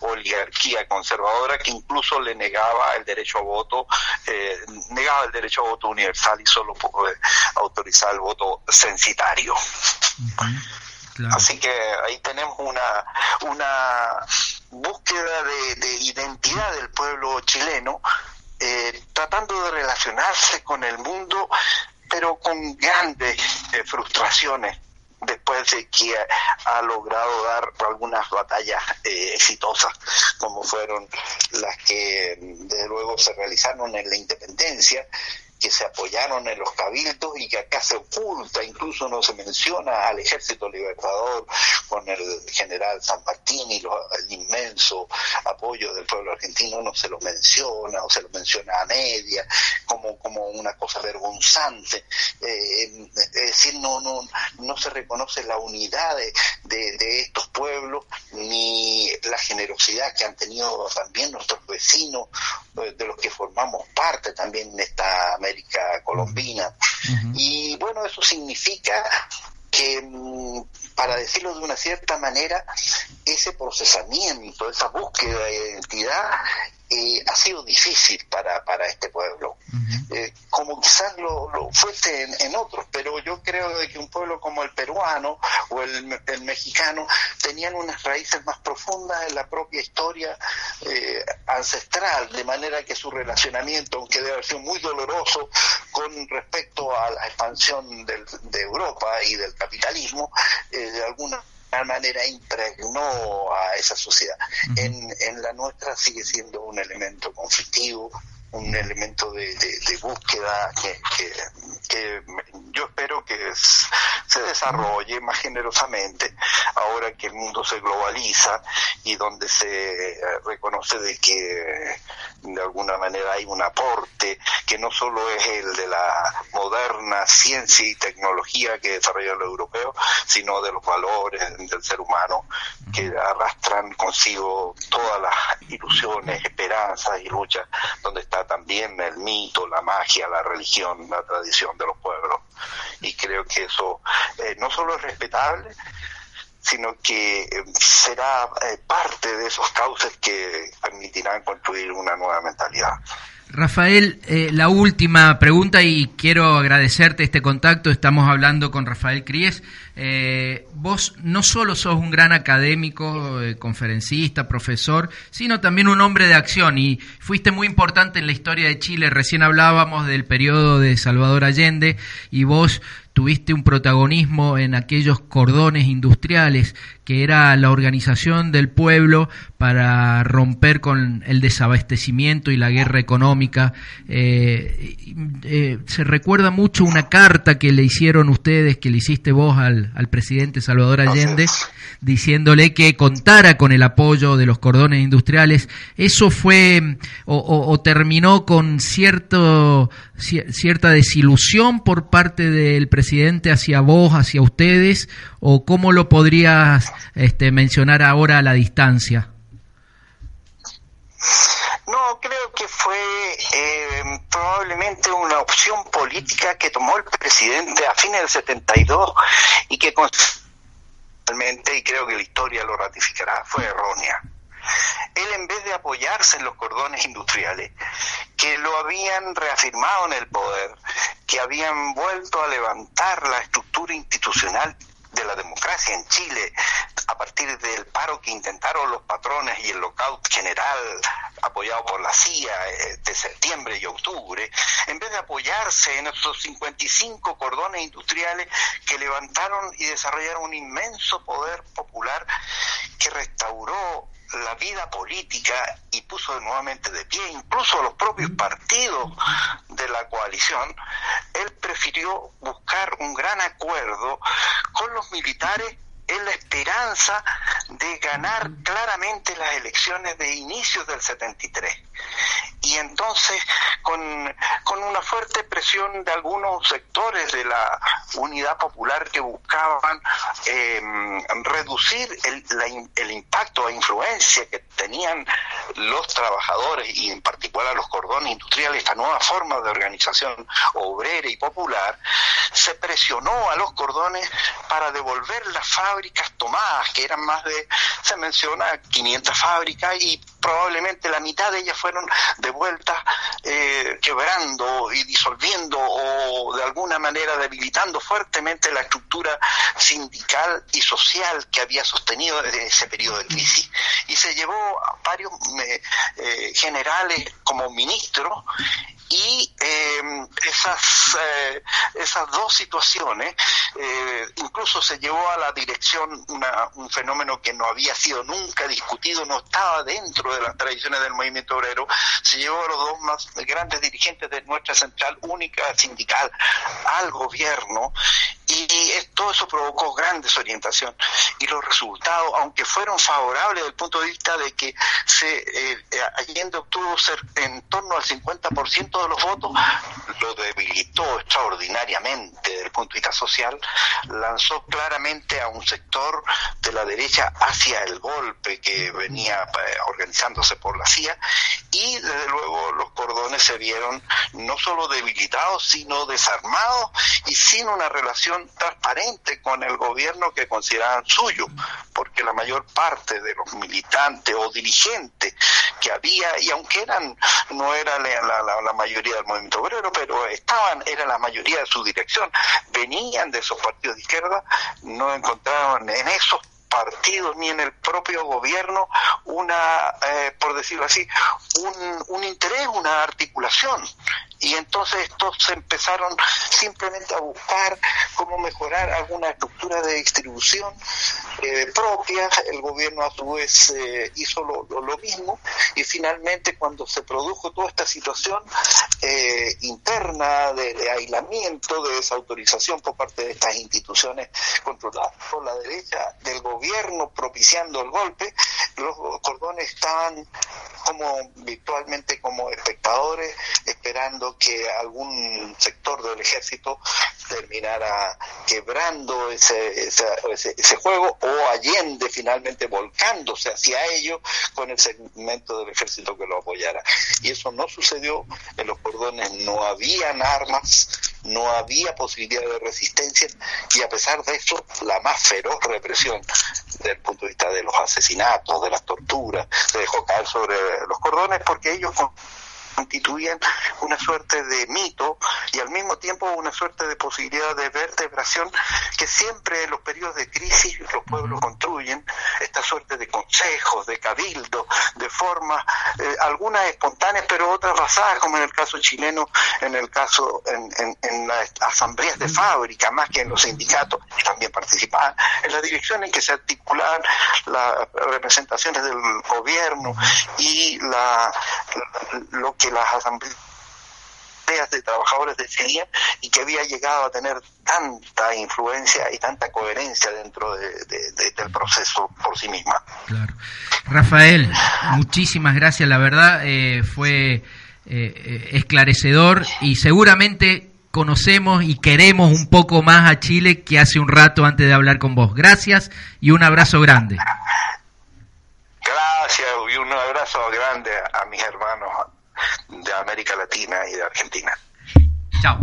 oligarquía conservadora que incluso le negaba el derecho a voto, eh, negaba el derecho a voto universal y solo pudo autorizar el voto censitario. Así que ahí tenemos una, una búsqueda de, identidad del pueblo chileno, eh, tratando de relacionarse con el mundo, pero con grandes eh, frustraciones después de que ha logrado dar algunas batallas eh, exitosas, como fueron las que desde luego se realizaron en la independencia que se apoyaron en los cabildos y que acá se oculta, incluso no se menciona al ejército libertador con el general San Martín y el inmenso apoyo del pueblo argentino, no se lo menciona o se lo menciona a media como, como una cosa vergonzante. Eh, es decir, no, no, no se reconoce la unidad de, de estos pueblos ni la generosidad que han tenido también nuestros vecinos, eh, de los que formamos parte también en esta América colombina. Y bueno, eso significa que, mm, para decirlo de una cierta manera, ese procesamiento, esa búsqueda de identidad eh, ha sido difícil para, para este pueblo, eh, como quizás lo, lo fuese en, otros, pero yo creo de que un pueblo como el peruano o el, el mexicano tenían unas raíces más profundas en la propia historia eh, ancestral, de manera que su relacionamiento, aunque debe haber sido muy doloroso con respecto a la expansión del, de Europa y del capitalismo, de alguna manera impregnó a esa sociedad. en, en la nuestra sigue siendo un elemento conflictivo, un elemento de, de, búsqueda que, que, yo espero que se desarrolle más generosamente ahora que el mundo se globaliza y donde se reconoce de que de alguna manera hay un aporte que no solo es el de la moderna ciencia y tecnología que desarrolla el europeo, sino de los valores del ser humano que arrastran consigo todas las ilusiones, esperanzas y luchas, donde está también el mito, la magia, la religión, la tradición de los pueblos. Y creo que eso eh, no solo es respetable, sino que eh, será eh, parte de esos cauces que permitirán construir una nueva mentalidad. Rafael, la última pregunta y quiero agradecerte este contacto. Estamos hablando con Rafael Cries. Eh, vos no solo sos un gran académico, eh, conferencista, profesor, sino también un hombre de acción y fuiste muy importante en la historia de Chile. Recién hablábamos del periodo de Salvador Allende y vos tuviste un protagonismo en aquellos cordones industriales que era la organización del pueblo para romper con el desabastecimiento y la guerra económica. Eh, eh, se recuerda mucho una carta que le hicieron ustedes, que le hiciste vos al, al presidente Salvador Allende, diciéndole que contara con el apoyo de los cordones industriales. Eso fue o, o terminó con cierto, cierta desilusión por parte del presidente hacia vos, hacia ustedes, o cómo lo podrías este, mencionar ahora a la distancia? No, creo que fue eh, probablemente una opción política que tomó el presidente a fines del 72 y que y creo que la historia lo ratificará, fue errónea. Él en vez de apoyarse en los cordones industriales, que lo habían reafirmado en el poder, que habían vuelto a levantar la estructura institucional de la democracia en Chile a partir del paro que intentaron los patrones y el lockout general apoyado por la CIA eh, de septiembre y octubre, en vez de apoyarse en esos 55 cordones industriales que levantaron y desarrollaron un inmenso poder popular que restauró la vida política y puso nuevamente de pie incluso a los propios partidos de la coalición, él prefirió buscar un gran acuerdo con los militares en la esperanza de ganar claramente las elecciones de inicios del 73. Y entonces, con, con una fuerte presión de algunos sectores de la unidad popular que buscaban eh, reducir el, el impacto e influencia que tenían los trabajadores y en particular los cordones industriales, esta nueva forma de organización obrera y popular, se presionó a los cordones para devolver las fábricas tomadas, que eran más de, se menciona, 500 fábricas y probablemente la mitad de ellas fueron devueltas eh, quebrando y disolviendo o de alguna manera debilitando fuertemente la estructura sindical y social que había sostenido desde ese periodo de crisis. Y se llevó a varios eh, generales como ministros y eh, esas, eh, esas dos situaciones eh, incluso se llevó a la dirección un fenómeno que no había sido nunca discutido, no estaba dentro de las tradiciones del movimiento obrero, se llevó a los dos más grandes dirigentes de nuestra central única sindical al gobierno y todo eso provocó gran desorientación y los resultados, aunque fueron favorables desde el punto de vista de que se eh, Allende obtuvo ser en torno al 50% de los votos, lo debilitó extraordinariamente desde el punto de vista social, lanzó claramente a un sector de la derecha hacia el golpe que venía eh, organizándose por la CIA y desde luego los cordones se vieron no solo debilitados, sino desarmados y sin una relación transparente con el gobierno que consideraban suyo, porque la mayor parte de los militantes o dirigentes que había, y aunque eran, no era la, la mayoría del movimiento obrero, pero estaban, era la mayoría de su dirección, venían de esos partidos de izquierda, no encontraban en esos partidos ni en el propio gobierno una, eh, por decirlo así, un, un interés, una articulación. Y entonces estos se empezaron simplemente a buscar cómo mejorar alguna estructura de distribución eh, propia. El gobierno a su vez eh, hizo lo, lo, mismo y finalmente cuando se produjo toda esta situación eh, interna de, de, aislamiento, de desautorización por parte de estas instituciones controladas por la derecha del gobierno propiciando el golpe, los cordones estaban como virtualmente como espectadores esperando que algún sector del ejército terminara quebrando ese, ese, ese, juego o Allende finalmente volcándose hacia ello con el segmento del ejército que lo apoyara. Y eso no sucedió, en los cordones no habían armas, no había posibilidad de resistencia y a pesar de eso la más feroz represión desde el punto de vista de los asesinatos, de las torturas, se dejó caer sobre los cordones porque ellos constituían una suerte de mito y al mismo tiempo una suerte de posibilidad de vertebración que siempre en los periodos de crisis los pueblos construyen, esta suerte de consejos, de cabildo, de formas, eh, algunas espontáneas pero otras basadas, como en el caso chileno, en el caso en, en, en las asambleas de fábrica, más que en los sindicatos, que también participaban, en la dirección en que se articulaban las representaciones del gobierno y la, lo que las asambleas de trabajadores decidían y que había llegado a tener tanta influencia y tanta coherencia dentro de, de, de, del proceso por sí misma. Claro. Rafael, muchísimas gracias, la verdad eh, fue eh, esclarecedor y seguramente conocemos y queremos un poco más a Chile que hace un rato antes de hablar con vos. Gracias y un abrazo grande. Gracias y un abrazo grande a mis hermanos de América Latina y de Argentina. Chao.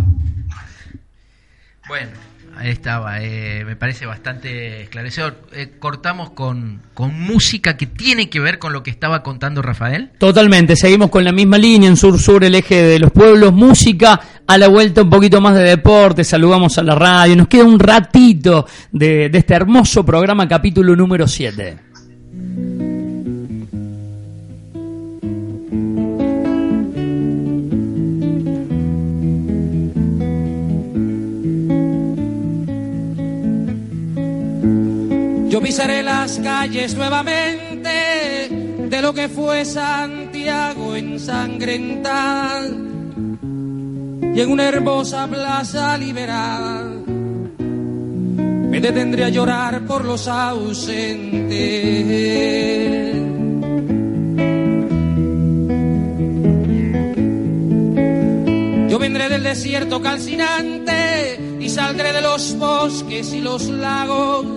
Bueno, ahí estaba, eh, me parece bastante esclarecedor. Eh, cortamos con, con música que tiene que ver con lo que estaba contando Rafael. Totalmente, seguimos con la misma línea en sur-sur, el eje de los pueblos, música, a la vuelta un poquito más de deporte, saludamos a la radio, nos queda un ratito de, de este hermoso programa, capítulo número 7. Yo pisaré las calles nuevamente de lo que fue Santiago ensangrentada y en una hermosa plaza liberada me detendré a llorar por los ausentes. Yo vendré del desierto calcinante y saldré de los bosques y los lagos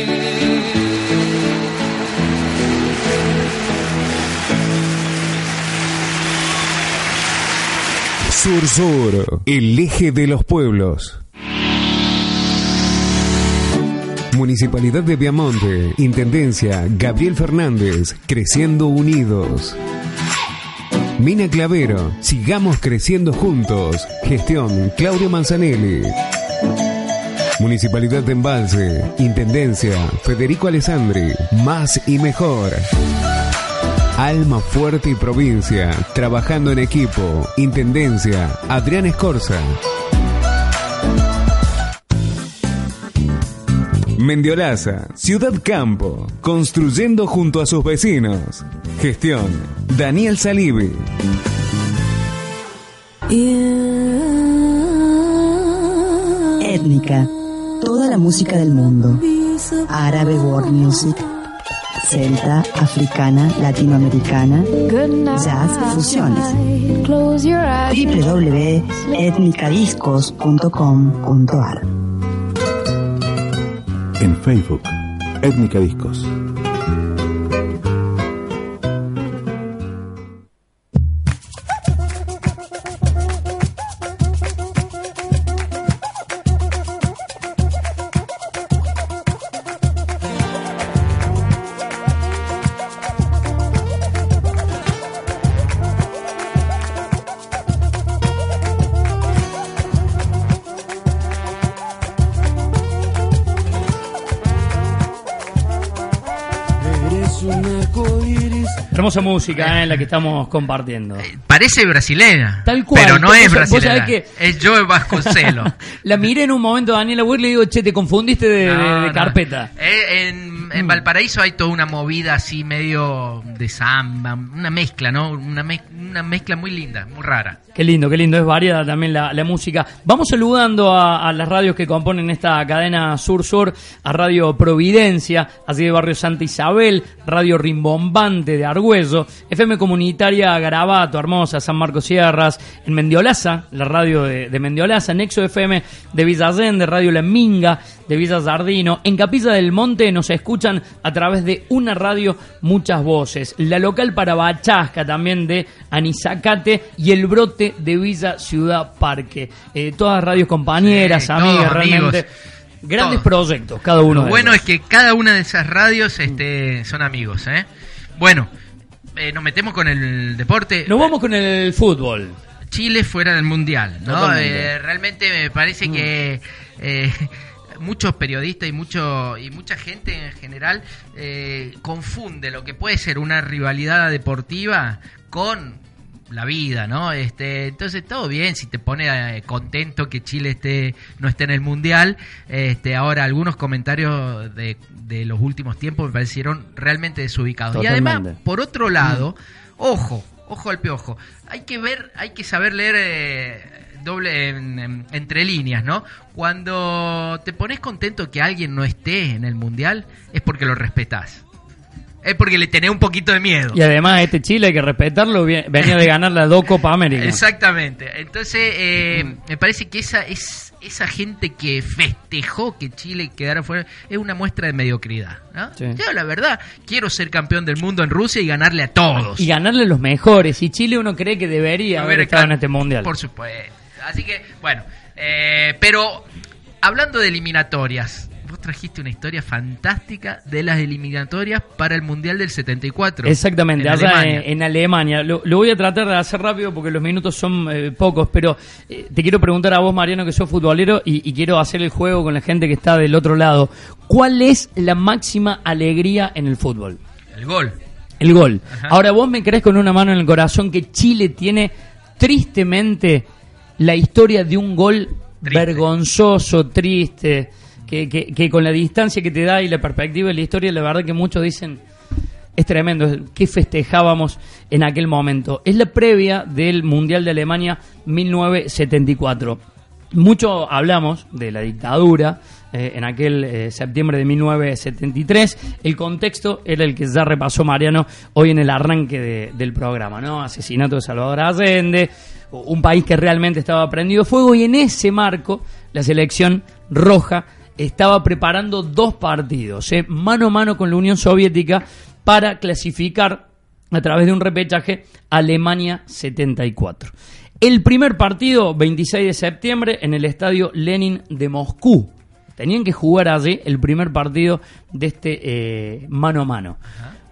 Sur Sur, el eje de los pueblos. Municipalidad de Viamonte, Intendencia Gabriel Fernández, Creciendo Unidos. Mina Clavero, sigamos creciendo juntos. Gestión Claudio Manzanelli. Municipalidad de Embalse, Intendencia Federico Alessandri, más y mejor. Alma Fuerte y Provincia, trabajando en equipo. Intendencia Adrián Escorza. Mendiolaza, Ciudad Campo, construyendo junto a sus vecinos. Gestión, Daniel Salibi. Étnica. Toda la música del mundo. Árabe World Music. Celta, africana, latinoamericana, jazz, fusiones. www.etnicadiscos.com.ar En Facebook, Étnica Discos. Hermosa música eh, la que estamos compartiendo. Parece brasileña. Tal cual. Pero no es brasileña. que- Es Joe Vasconcelos. La miré en un momento a Daniela Weir y le digo, che, te confundiste de, No, carpeta. Eh, en, en Valparaíso hay toda una movida así medio de samba, una mezcla, ¿no? Una, mez- una mezcla muy linda, muy rara. Qué lindo, qué lindo, es variada también la, música. Vamos saludando a, las radios que componen esta cadena Sur-Sur, a Radio Providencia, así de Barrio Santa Isabel, Radio Rimbombante de Argüello, FM Comunitaria Garabato, Hermosa, San Marcos Sierras, en Mendiolaza, la radio de, de Mendiolaza, Nexo FM de Villa Allende, Radio La Minga de Villa Sardino, en Capilla del Monte nos escuchan a través de una radio muchas voces, la local para Bachasca también de Anizacate y el brote de Villa Ciudad Parque. Eh, todas radios compañeras, Sí, amigas, realmente. amigos. Grandes Todos. proyectos, cada uno Lo bueno es que cada una de esas radios este, son amigos, ¿eh? Bueno, eh, nos metemos con el deporte. Nos vamos con el fútbol. Chile fuera del mundial, ¿no? Eh, realmente me parece Mm. que eh, muchos periodistas y mucho y mucha gente en general eh, confunde lo que puede ser una rivalidad deportiva con la vida, ¿no? Este, entonces todo bien si te pone eh, contento que Chile esté no esté en el mundial. Este, ahora algunos comentarios de, de los últimos tiempos me parecieron realmente desubicados. Y además, por otro lado, ojo, ojo al piojo. Hay que ver, hay que saber leer eh, doble en- en- entre líneas, ¿no? Cuando te pones contento que alguien no esté en el mundial, es porque lo respetás. Es porque le tenés un poquito de miedo. Y además este Chile hay que respetarlo, venía de ganar las dos Copa América. Exactamente. Entonces, eh, me parece que esa es esa gente que festejó que Chile quedara fuera es una muestra de mediocridad. ¿no? Sí. Yo, la verdad, quiero ser campeón del mundo en Rusia y ganarle a todos. Y ganarle a los mejores. Y Chile uno cree que debería haber estado en este mundial. Por supuesto. Así que, bueno, eh, pero hablando de eliminatorias, vos trajiste una historia fantástica de las eliminatorias para el Mundial del 74. Exactamente, en allá Alemania. en, en Alemania. Lo, lo voy a tratar de hacer rápido porque los minutos son eh, pocos, pero eh, te quiero preguntar a vos, Mariano, que sos futbolero y, y quiero hacer el juego con la gente que está del otro lado. ¿Cuál es la máxima alegría en el fútbol? El gol. El gol. Ajá. Ahora vos me crees con una mano en el corazón que Chile tiene tristemente la historia de un gol vergonzoso, triste, que, que, que con la distancia que te da y la perspectiva de la historia, la verdad que muchos dicen, es tremendo, que festejábamos en aquel momento. Es la previa del Mundial de Alemania 1974. Mucho hablamos de la dictadura eh, en aquel eh, septiembre de 1973. El contexto era el que ya repasó Mariano hoy en el arranque de- del programa, ¿no? Asesinato de Salvador Allende, un país que realmente estaba prendido fuego y en ese marco la selección roja estaba preparando dos partidos, ¿eh? mano a mano con la Unión Soviética para clasificar a través de un repechaje Alemania 74. El primer partido, 26 de septiembre, en el estadio Lenin de Moscú. Tenían que jugar allí el primer partido de este eh, mano a mano.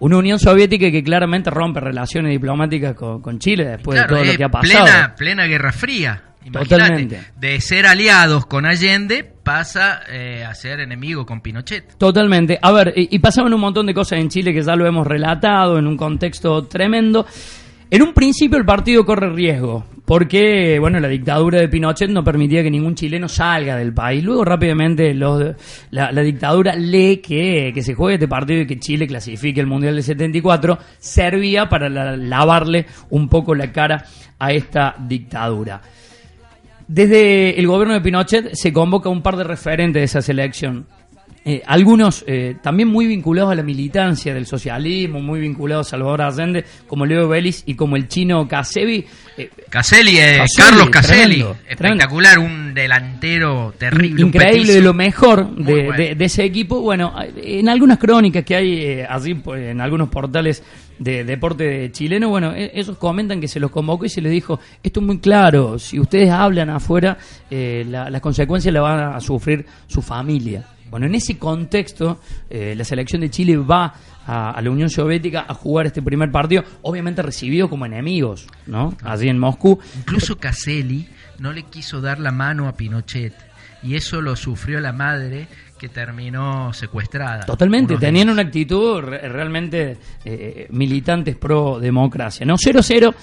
Una Unión Soviética que claramente rompe relaciones diplomáticas con, Chile después de todo lo que ha pasado. Plena, plena Guerra Fría. Totalmente. De ser aliados con Allende pasa eh, a ser enemigo con Pinochet. Totalmente. A ver, y, y, pasaban un montón de cosas en Chile que ya lo hemos relatado en un contexto tremendo. En un principio el partido corre riesgo, porque bueno, la dictadura de Pinochet no permitía que ningún chileno salga del país. Luego rápidamente los, la, dictadura lee que, que se juegue este partido y que Chile clasifique el Mundial del 74 servía para lavarle un poco la cara a esta dictadura. Desde el gobierno de Pinochet se convoca un par de referentes de esa selección. Eh, algunos eh, también muy vinculados a la militancia del socialismo, muy vinculados a Salvador Allende, como Leo Vélez y como el chino Casevi. Eh, Caselli, Carlos Caselli, espectacular, un delantero terrible. Increíble, de lo mejor de, ese equipo. Bueno, en algunas crónicas que hay así pues, en algunos portales de deporte chileno, bueno, e, ellos comentan que se los convocó y se les dijo, esto es muy claro, si ustedes hablan afuera, las consecuencias las van a sufrir su familia. Bueno, en ese contexto, eh, la selección de Chile va a, la Unión Soviética a jugar este primer partido, obviamente recibido como enemigos, ¿no? Allí en Moscú. Incluso Caselli no le quiso dar la mano a Pinochet y eso lo sufrió la madre que terminó secuestrada. Totalmente, tenían una actitud realmente eh, militantes pro democracia, ¿no? 0-0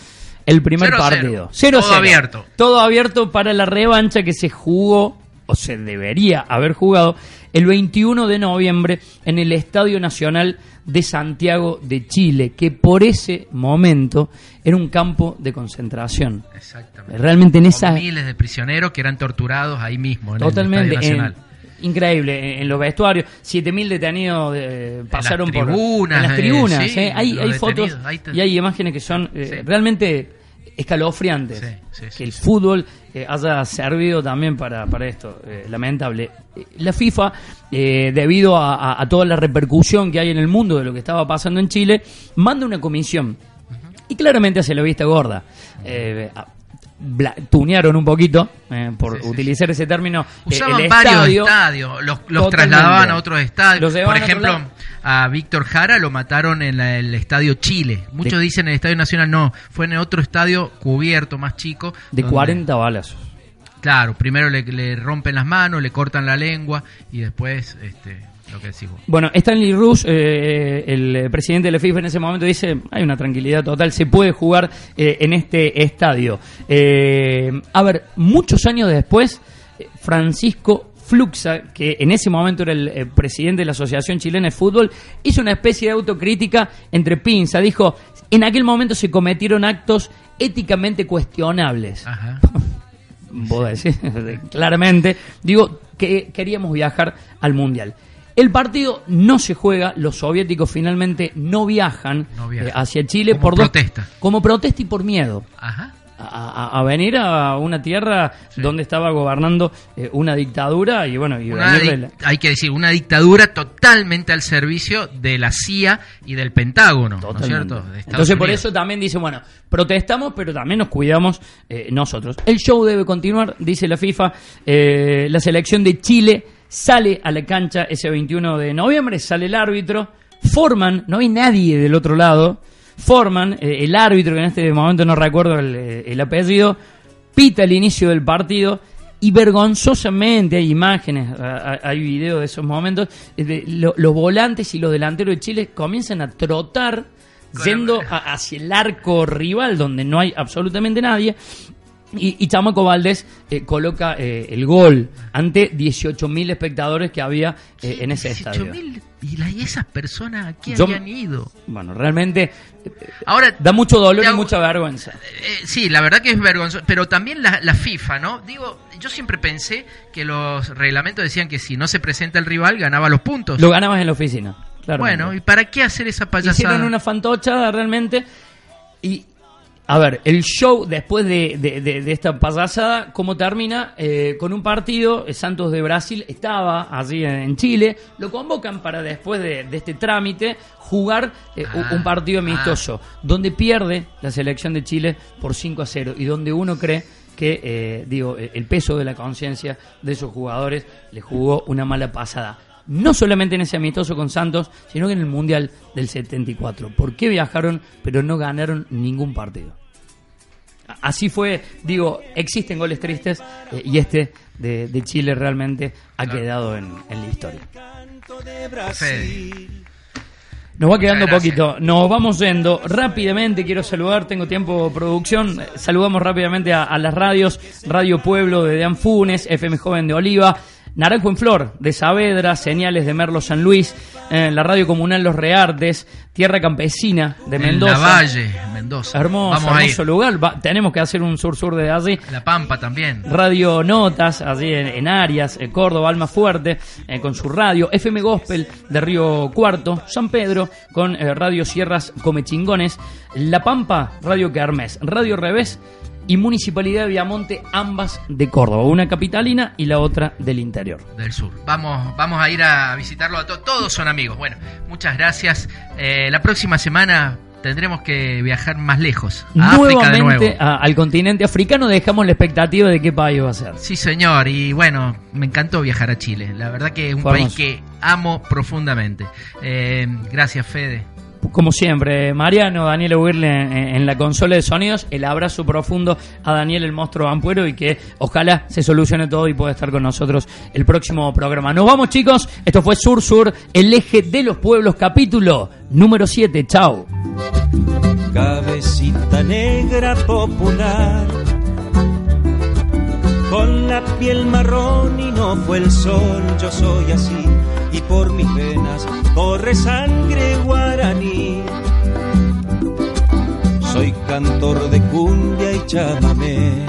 el primer partido. 0 Todo abierto. Todo abierto para la revancha que se jugó o se debería haber jugado el 21 de noviembre en el Estadio Nacional de Santiago de Chile, que por ese momento era un campo de concentración. Exactamente. Realmente en esa miles de prisioneros que eran torturados ahí mismo en Totalmente, el Estadio Nacional. increíble, en, los vestuarios, 7.000 detenidos eh, pasaron por las tribunas. Eh, hay, hay fotos y hay imágenes que son eh, realmente escalofriantes. que el fútbol eh, haya servido también para, para esto, eh, lamentable. La FIFA, eh, debido a, toda la repercusión que hay en el mundo de lo que estaba pasando en Chile, manda una comisión. Y claramente hace la vista gorda tunearon un poquito, eh, por utilizar ese término. Eh, Usaban varios estadios, los, trasladaban a otros estadios. Por ejemplo, a, Víctor Jara lo mataron en el Estadio Chile. Muchos dicen en el Estadio Nacional, no, fue en otro estadio cubierto, más chico. De 40 balas. Claro, primero le, le, rompen las manos, le cortan la lengua y después este, bueno, Stanley Rus, eh, el presidente de la FIFA en ese momento, dice, hay una tranquilidad total, se puede jugar eh, en este estadio. Eh, a ver, muchos años después, Francisco Fluxa, que en ese momento era el, presidente de la Asociación Chilena de Fútbol, hizo una especie de autocrítica entre pinza. Dijo, en aquel momento se cometieron actos éticamente cuestionables. Ajá. decir, claramente. Digo, que queríamos viajar al Mundial. El partido no se juega, los soviéticos finalmente no viajan, eh, hacia Chile como por protesta. como protesta y por miedo. A, venir a una tierra donde estaba gobernando eh, una dictadura y bueno y hay que decir una dictadura totalmente al servicio de la CIA y del Pentágono ¿no es cierto? entonces por eso también dice bueno protestamos pero también nos cuidamos eh, nosotros el show debe continuar dice la FIFA la selección de Chile sale a la cancha ese 21 de noviembre, sale el árbitro, forman, no hay nadie del otro lado, forman, eh, el árbitro, que en este momento no recuerdo el, eh, apellido, pita el inicio del partido y vergonzosamente hay imágenes, hay videos de esos momentos, de los volantes y los delanteros de Chile comienzan a trotar yendo hacia el arco rival donde no hay absolutamente nadie y, y Chamaco Valdés eh, coloca eh, el gol ante 18.000 espectadores que había eh, en ese estadio. ¿Y, y esas personas aquí habían ido? Bueno, realmente Ahora, da mucho dolor y mucha vergüenza. sí, la verdad que es vergonzoso. Pero también la, la, FIFA, ¿no? Digo, yo siempre pensé que los reglamentos decían que si no se presenta el rival, ganaba los puntos. Lo ganabas en la oficina. Bueno, ¿y para qué hacer esa payasada? Hicieron una fantocha realmente y A ver, el show después de, de, de, esta pasada, ¿cómo termina? Eh, con un partido, eh, Santos de Brasil estaba allí en, Chile, lo convocan para después de, este trámite jugar eh, un Ah, partido amistoso, donde pierde la selección de Chile por 5 a 0 y donde uno cree que, eh, digo, el peso de la conciencia de esos jugadores le jugó una mala pasada no solamente en ese amistoso con Santos, sino que en el Mundial del 74. ¿Por qué viajaron pero no ganaron ningún partido? Así fue, digo, existen goles tristes eh, y este de, de, Chile realmente ha quedado en, en, la historia. Nos va quedando poquito, nos vamos yendo rápidamente, quiero saludar, tengo tiempo producción, saludamos rápidamente a, a las radios, Radio Pueblo de Dean Funes, FM Joven de Oliva, Naranjo en Flor, de Saavedra, Señales de Merlo San Luis, eh, la radio comunal Los Reartes, Tierra Campesina de Mendoza. En la Valle, Mendoza. Hermoso, Vamos hermoso lugar. Va, tenemos que hacer un sur-sur de allí. La Pampa también. Radio Notas, allí en, en Arias, en Córdoba, Alma Fuerte, eh, con su radio. FM Gospel de Río Cuarto, San Pedro, con eh, Radio Sierras Comechingones. La Pampa, Radio Kermés. Radio Revés y Municipalidad de Viamonte, ambas de Córdoba, una capitalina y la otra del interior. Del sur. Vamos, vamos a ir a visitarlo a todos. Todos son amigos. Bueno, muchas gracias. Eh, la próxima semana tendremos que viajar más lejos. A Nuevamente África de nuevo. a- al continente africano dejamos la expectativa de qué país va a ser. Sí, señor. Y bueno, me encantó viajar a Chile. La verdad que es un país que amo profundamente. Eh, gracias, Fede. Como siempre, Mariano, Daniel Huirle en, la consola de sonidos, el abrazo profundo a Daniel el monstruo Ampuero y que ojalá se solucione todo y pueda estar con nosotros el próximo programa. Nos vamos chicos, esto fue Sur Sur, el eje de los pueblos, capítulo número 7, chao. Cabecita negra popular, con la piel marrón y no fue el sol, yo soy así, por mis venas corre sangre guaraní. Soy cantor de cumbia y chamamé,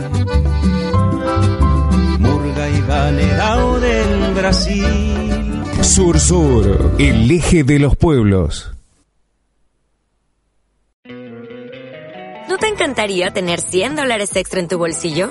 murga y valerao del Brasil. Sur Sur, el eje de los pueblos. ¿No te encantaría tener 100 dólares extra en tu bolsillo?